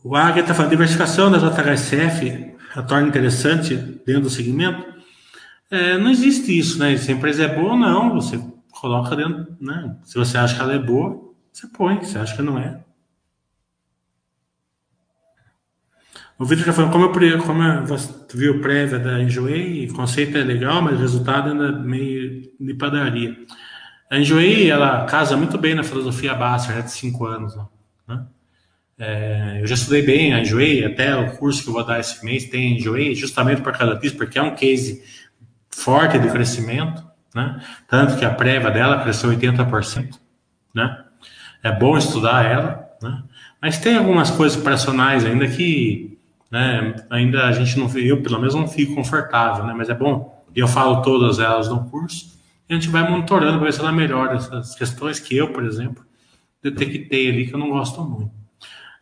O Águia está falando, diversificação das JHSF a torna interessante dentro do segmento. É, não existe isso, né? Se a empresa é boa ou não, você coloca dentro, né? Se você acha que ela é boa, você põe. Se acha que não é. O Vitor já falou, como eu, como eu viu prévia da Enjoei, o conceito é legal, mas o resultado ainda é meio de padaria. A Enjoei, ela casa muito bem na filosofia básica, já de cinco anos, né? É, eu já estudei bem a Enjoei, até o curso que eu vou dar esse mês tem Enjoei, justamente por causa disso, porque é um case forte de crescimento, né? Tanto que a prévia dela cresceu 80%, né? É bom estudar ela, né? Mas tem algumas coisas operacionais ainda que, né, ainda a gente não, eu pelo menos não fico confortável, né? Mas é bom, eu falo todas elas no curso, e a gente vai monitorando para ver se ela melhora essas questões que eu, por exemplo, detectei ali que eu não gosto muito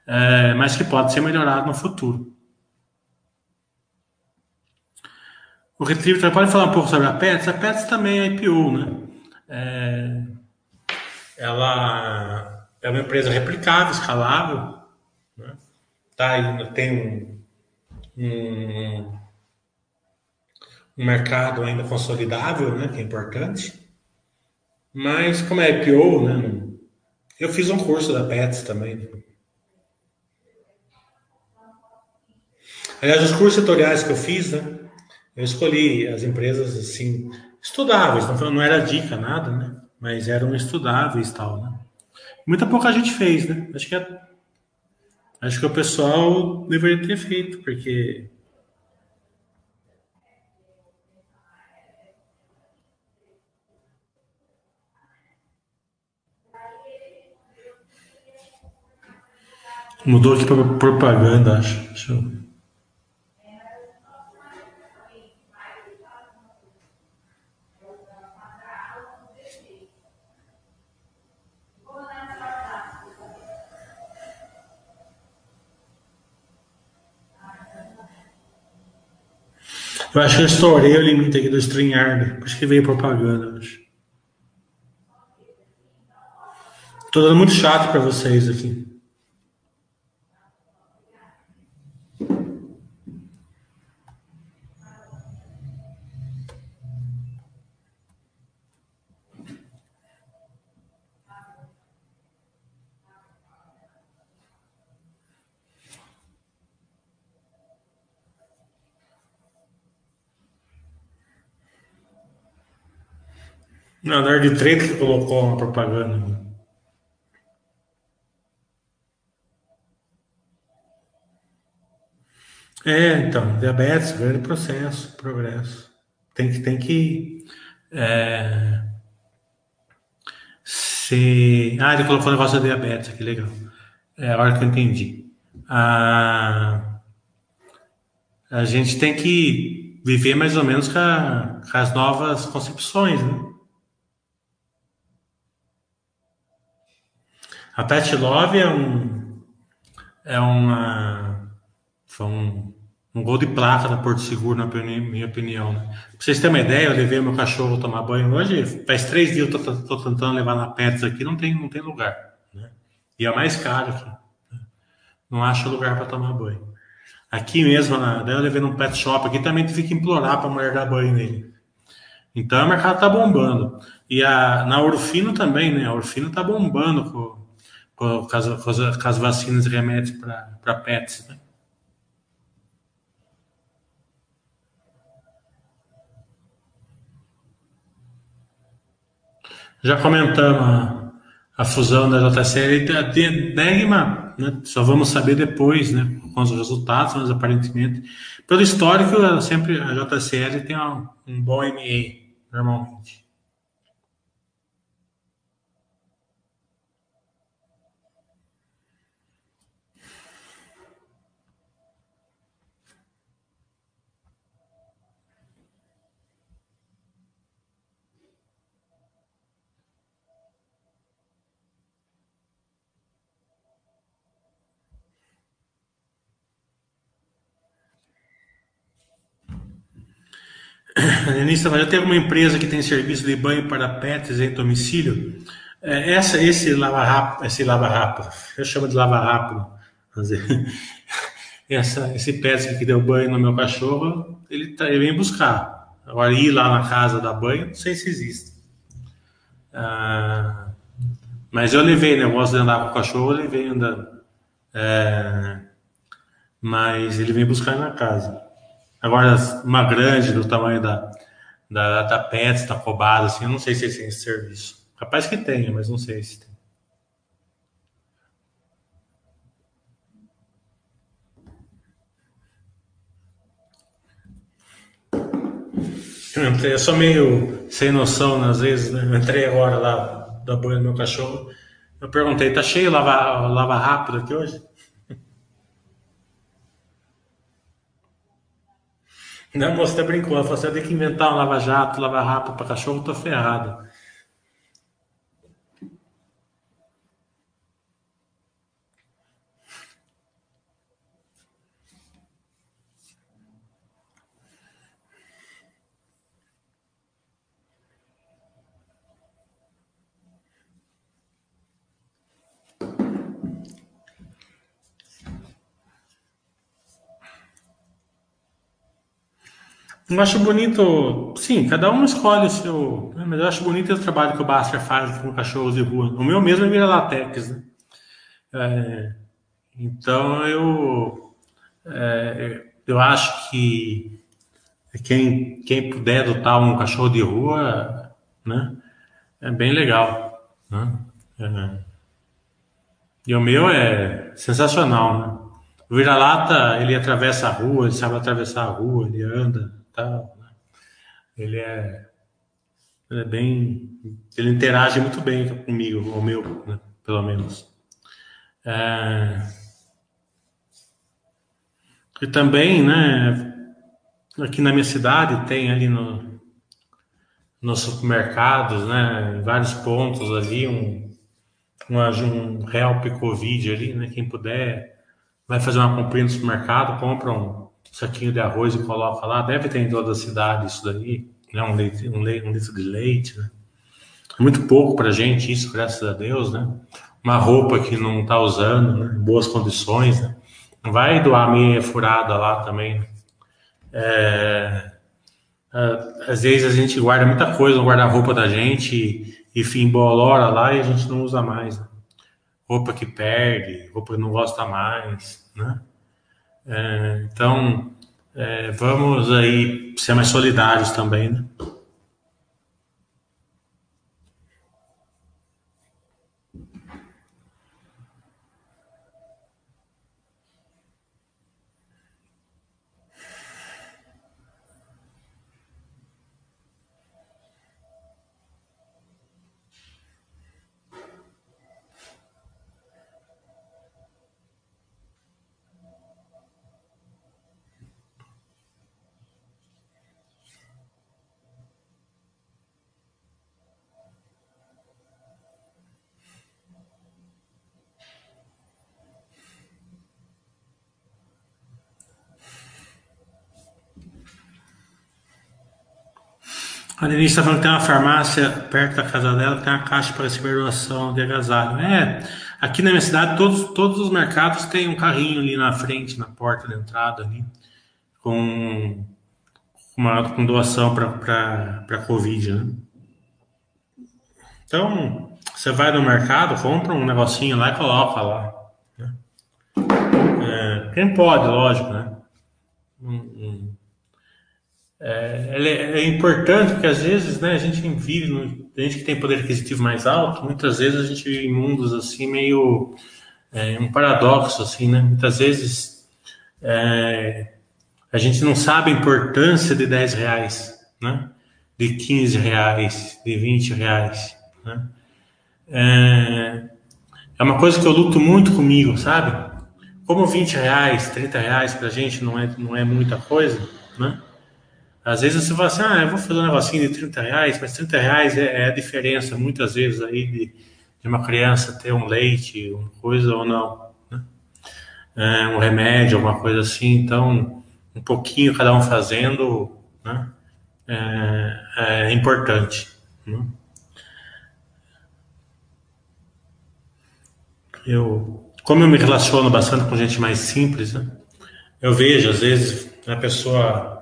é, mas que pode ser melhorado no futuro. O Retriever pode falar um pouco sobre a Pets? A Pets também é IPO, né? É, ela é uma empresa replicável, escalável, né? tá, tem um, um, um mercado ainda consolidável, né? Que é importante. Mas como é IPO, né? Eu fiz um curso da Pets também. Aliás, os cursos setoriais que eu fiz, né? eu escolhi as empresas assim estudáveis, não, não era dica nada, né? Mas eram estudáveis tal, né? Muita pouca gente fez, né? Acho que é, acho que o pessoal deveria ter feito, porque Mudou aqui para propaganda, acho. Deixa eu... Eu acho que eu estourei o limite aqui do StreamYard, isso que veio propaganda, acho. Tô dando muito chato para vocês aqui. Na Nerd Trade que colocou uma propaganda. É, então, diabetes, grande processo, progresso. Tem que, tem que é, se... Ah, ele colocou o negócio da diabetes, que legal. É a hora que eu entendi. A, a gente tem que viver mais ou menos com, a, com as novas concepções, né? A Pet Love é um é uma foi um, um gol de placa da Porto Seguro, na minha opinião. Né? Pra vocês terem uma ideia, eu levei meu cachorro tomar banho hoje. Faz três dias eu tô, tô tentando levar na Pets aqui, não tem, não tem lugar. Né? E é mais caro aqui. Né? Não acho lugar para tomar banho. Aqui mesmo, na, daí eu levei num pet shop aqui, também tive que implorar para a mulher dar banho nele. Então o mercado tá bombando. E a, na Orfino também, né? A Orfino tá bombando com, com, as, com, as, com as vacinas e remédios para pets. Né? Já comentamos a, a fusão da JCL e da Degma, né? só vamos saber depois né, com os resultados, mas aparentemente, pelo histórico, sempre a JCL tem um, um bom MA, normalmente. Denise, já tem alguma empresa que tem serviço de banho para pets em domicílio? É, essa, esse lava rápido, esse lava rápido, eu chamo de lava rápido. Essa, esse pet que deu banho no meu cachorro, ele, tá, ele vem buscar. Agora ir lá na casa dar banho, não sei se existe. Ah, mas eu levei, né? Eu gosto de andar com o cachorro, eu levei andando. É, mas ele vem buscar na casa. Agora, uma grande do tamanho da, da, da Pets, da Cobada, assim, eu não sei se tem esse serviço. Capaz que tenha, mas não sei se tem. Eu, entrei, eu sou meio sem noção às vezes, né? Eu entrei agora lá da banho do meu cachorro. Eu perguntei, tá cheio lava, lava rápido aqui hoje? Não, moça, até brincou. Ela falou assim: eu tenho que inventar um lava-jato, lava-rápido para cachorro, tô ferrado. Eu acho bonito, sim, cada um escolhe o seu. Né, mas eu acho bonito o trabalho que o Baster faz com cachorros de rua. O meu mesmo é vira latex, né? É, então eu, é, eu acho que quem, quem puder adotar um cachorro de rua, né? É bem legal. Né? É, e o meu é sensacional, né? O vira-lata, ele atravessa a rua, ele sabe atravessar a rua, ele anda tal. Né? Ele é, ele é bem, ele interage muito bem comigo, o meu, né? pelo menos. É, E também, né, aqui na minha cidade tem ali no, nos supermercados, né, em vários pontos ali, um, um, um real Covid ali, né, quem puder vai fazer uma comprinha no supermercado, compra um saquinho de arroz e coloca lá, deve ter em toda a cidade isso daí, né, um, leite, um, leite, um litro de leite, né. Muito pouco pra gente isso, graças a Deus, né, uma roupa que não tá usando, né, em boas condições, né, vai doar meia furada lá também. É, é, às vezes a gente guarda muita coisa no guarda-roupa da gente e, e embolora lá e a gente não usa mais. Né? Roupa que perde, roupa que não gosta mais, né? É, então, é, vamos aí ser mais solidários também, né? A Denise está falando que tem uma farmácia perto da casa dela que tem uma caixa para receber doação de agasalho. É, aqui na minha cidade todos, todos os mercados têm um carrinho ali na frente, na porta de entrada ali, com, uma, com doação para Covid, né? Então, você vai no mercado, compra um negocinho lá e coloca lá. Né? É, quem pode, lógico, né? Um, um, é, é, importante porque às vezes né, a gente vive, a gente que tem poder aquisitivo mais alto, muitas vezes a gente vive em mundos assim meio é, um paradoxo assim, né? Muitas vezes é, a gente não sabe a importância de 10 reais, né? De 15 reais, de 20 reais, né? É, é uma coisa que eu luto muito comigo, sabe? Como 20 reais, 30 reais pra gente não é, não é muita coisa, né? Às vezes você fala assim, ah, eu vou fazer um negocinho de 30 reais, mas 30 reais é, é a diferença, muitas vezes, aí de, de, uma criança ter um leite, uma coisa ou não. Né? É, um remédio, alguma coisa assim. Então, um pouquinho cada um fazendo né? é, é, importante. Né? Eu, como eu me relaciono bastante com gente mais simples, né? eu vejo, às vezes, a pessoa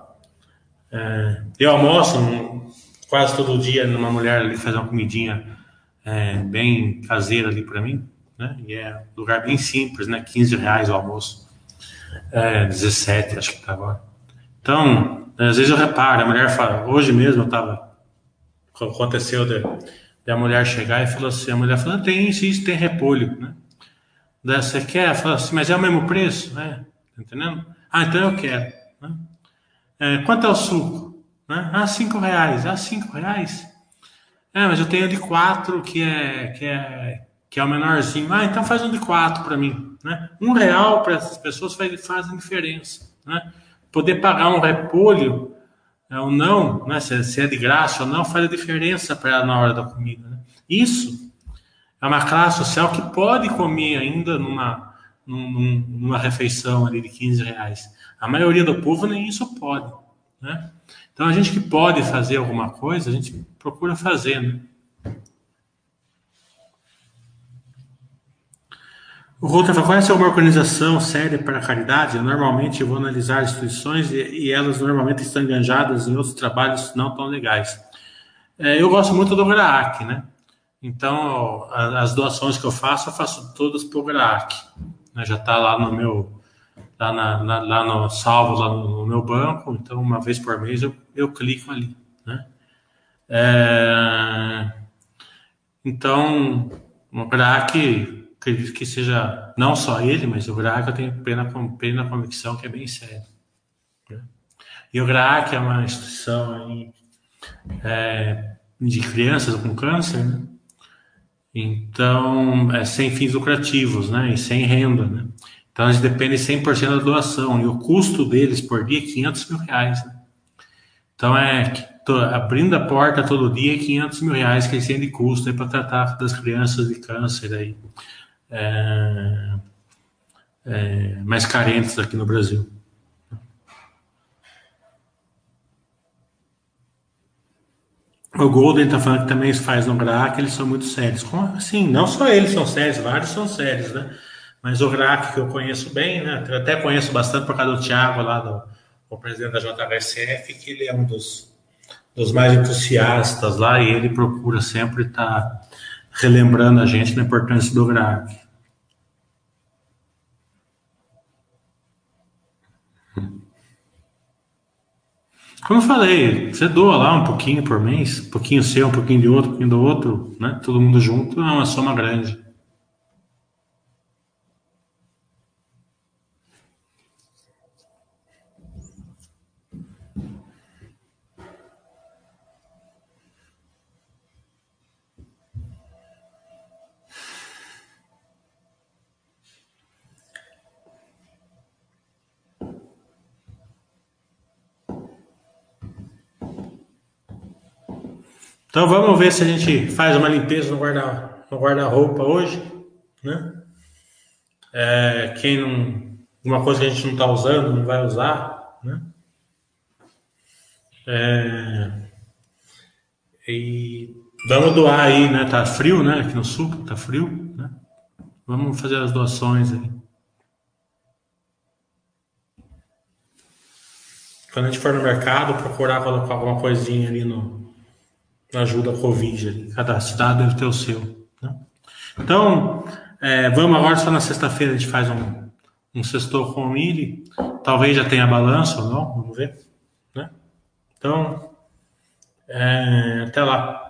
é, eu almoço quase todo dia numa mulher ali fazer uma comidinha é, bem caseira ali para mim, né? E é um lugar bem simples, né? 15 reais o almoço, é, 17 acho que tá agora. Então, às vezes eu reparo, a mulher fala, hoje mesmo eu tava, aconteceu de, de a mulher chegar e falou assim, a mulher falou, tem isso, isso, tem repolho, né? Daí você quer? Fala assim, mas é o mesmo preço, né? Tá entendendo? Ah, então eu quero? É, quanto é o suco? Né? Ah, cinco reais. Ah, cinco reais? É, mas eu tenho de quatro que é, que é, que é o menorzinho. Ah, então faz um de quatro para mim. Né? Um real para essas pessoas faz, faz diferença. Né? Poder pagar um repolho é, ou não, né? se, se, é de graça ou não, faz a diferença para ela na hora da comida. Né? Isso é uma classe social que pode comer ainda numa, num, numa refeição ali de 15 reais. A maioria do povo nem isso pode, né? Então a gente que pode fazer alguma coisa, a gente procura fazer, né? O Rota fala, conhece alguma organização séria para a caridade? Eu normalmente vou analisar instituições e, e, elas normalmente estão enganjadas em outros trabalhos não tão legais. É, eu gosto muito do GRAAC, né? Então, as doações que eu faço, eu faço todas para o GRAAC. Né? Já está lá no meu lá, na, na, lá no salvo lá no, meu banco, então uma vez por mês eu, eu clico ali, né? É, então, o GRAC, acredito que seja não só ele, mas o GRAC eu tenho plena, plena convicção que é bem sério. Né? E o GRAC é uma instituição aí, é, de crianças com câncer, né? Então, é sem fins lucrativos, né? E sem renda, né? Então eles dependem 100% da doação e o custo deles por dia é 500 mil reais. Né? Então é tô, abrindo a porta todo dia 500 mil reais que eles têm de custo para tratar das crianças de câncer aí, é, é, mais carentes aqui no Brasil. O Golden tá falando que também faz no GRAC, eles são muito sérios. Como assim? Não só eles são sérios, vários são sérios, né? Mas o GRAC, que eu conheço bem, né? Eu até conheço bastante por causa do Thiago lá, do, presidente da JHSF, que ele é um dos, dos mais entusiastas lá e ele procura sempre estar tá relembrando a gente da importância do GRAC. Como eu falei, você doa lá um pouquinho por mês, um pouquinho seu, um pouquinho de outro, um pouquinho do outro, né? Todo mundo junto é uma soma grande. Então vamos ver se a gente faz uma limpeza no guarda no guarda-roupa hoje, né? É, quem não, uma coisa que a gente não está usando, não vai usar, né? É, e vamos doar aí, né? Tá frio, né? Aqui no sul, tá frio, né? Vamos fazer as doações aí. Quando a gente for no mercado, procurar colocar alguma coisinha ali no, ajuda a Covid. Cada cidade deve ter o seu. Né? Então, é, vamos agora, só na sexta-feira a gente faz um, um sextou com o Mili. Talvez já tenha balanço ou não, vamos ver. Né? Então, é, até lá.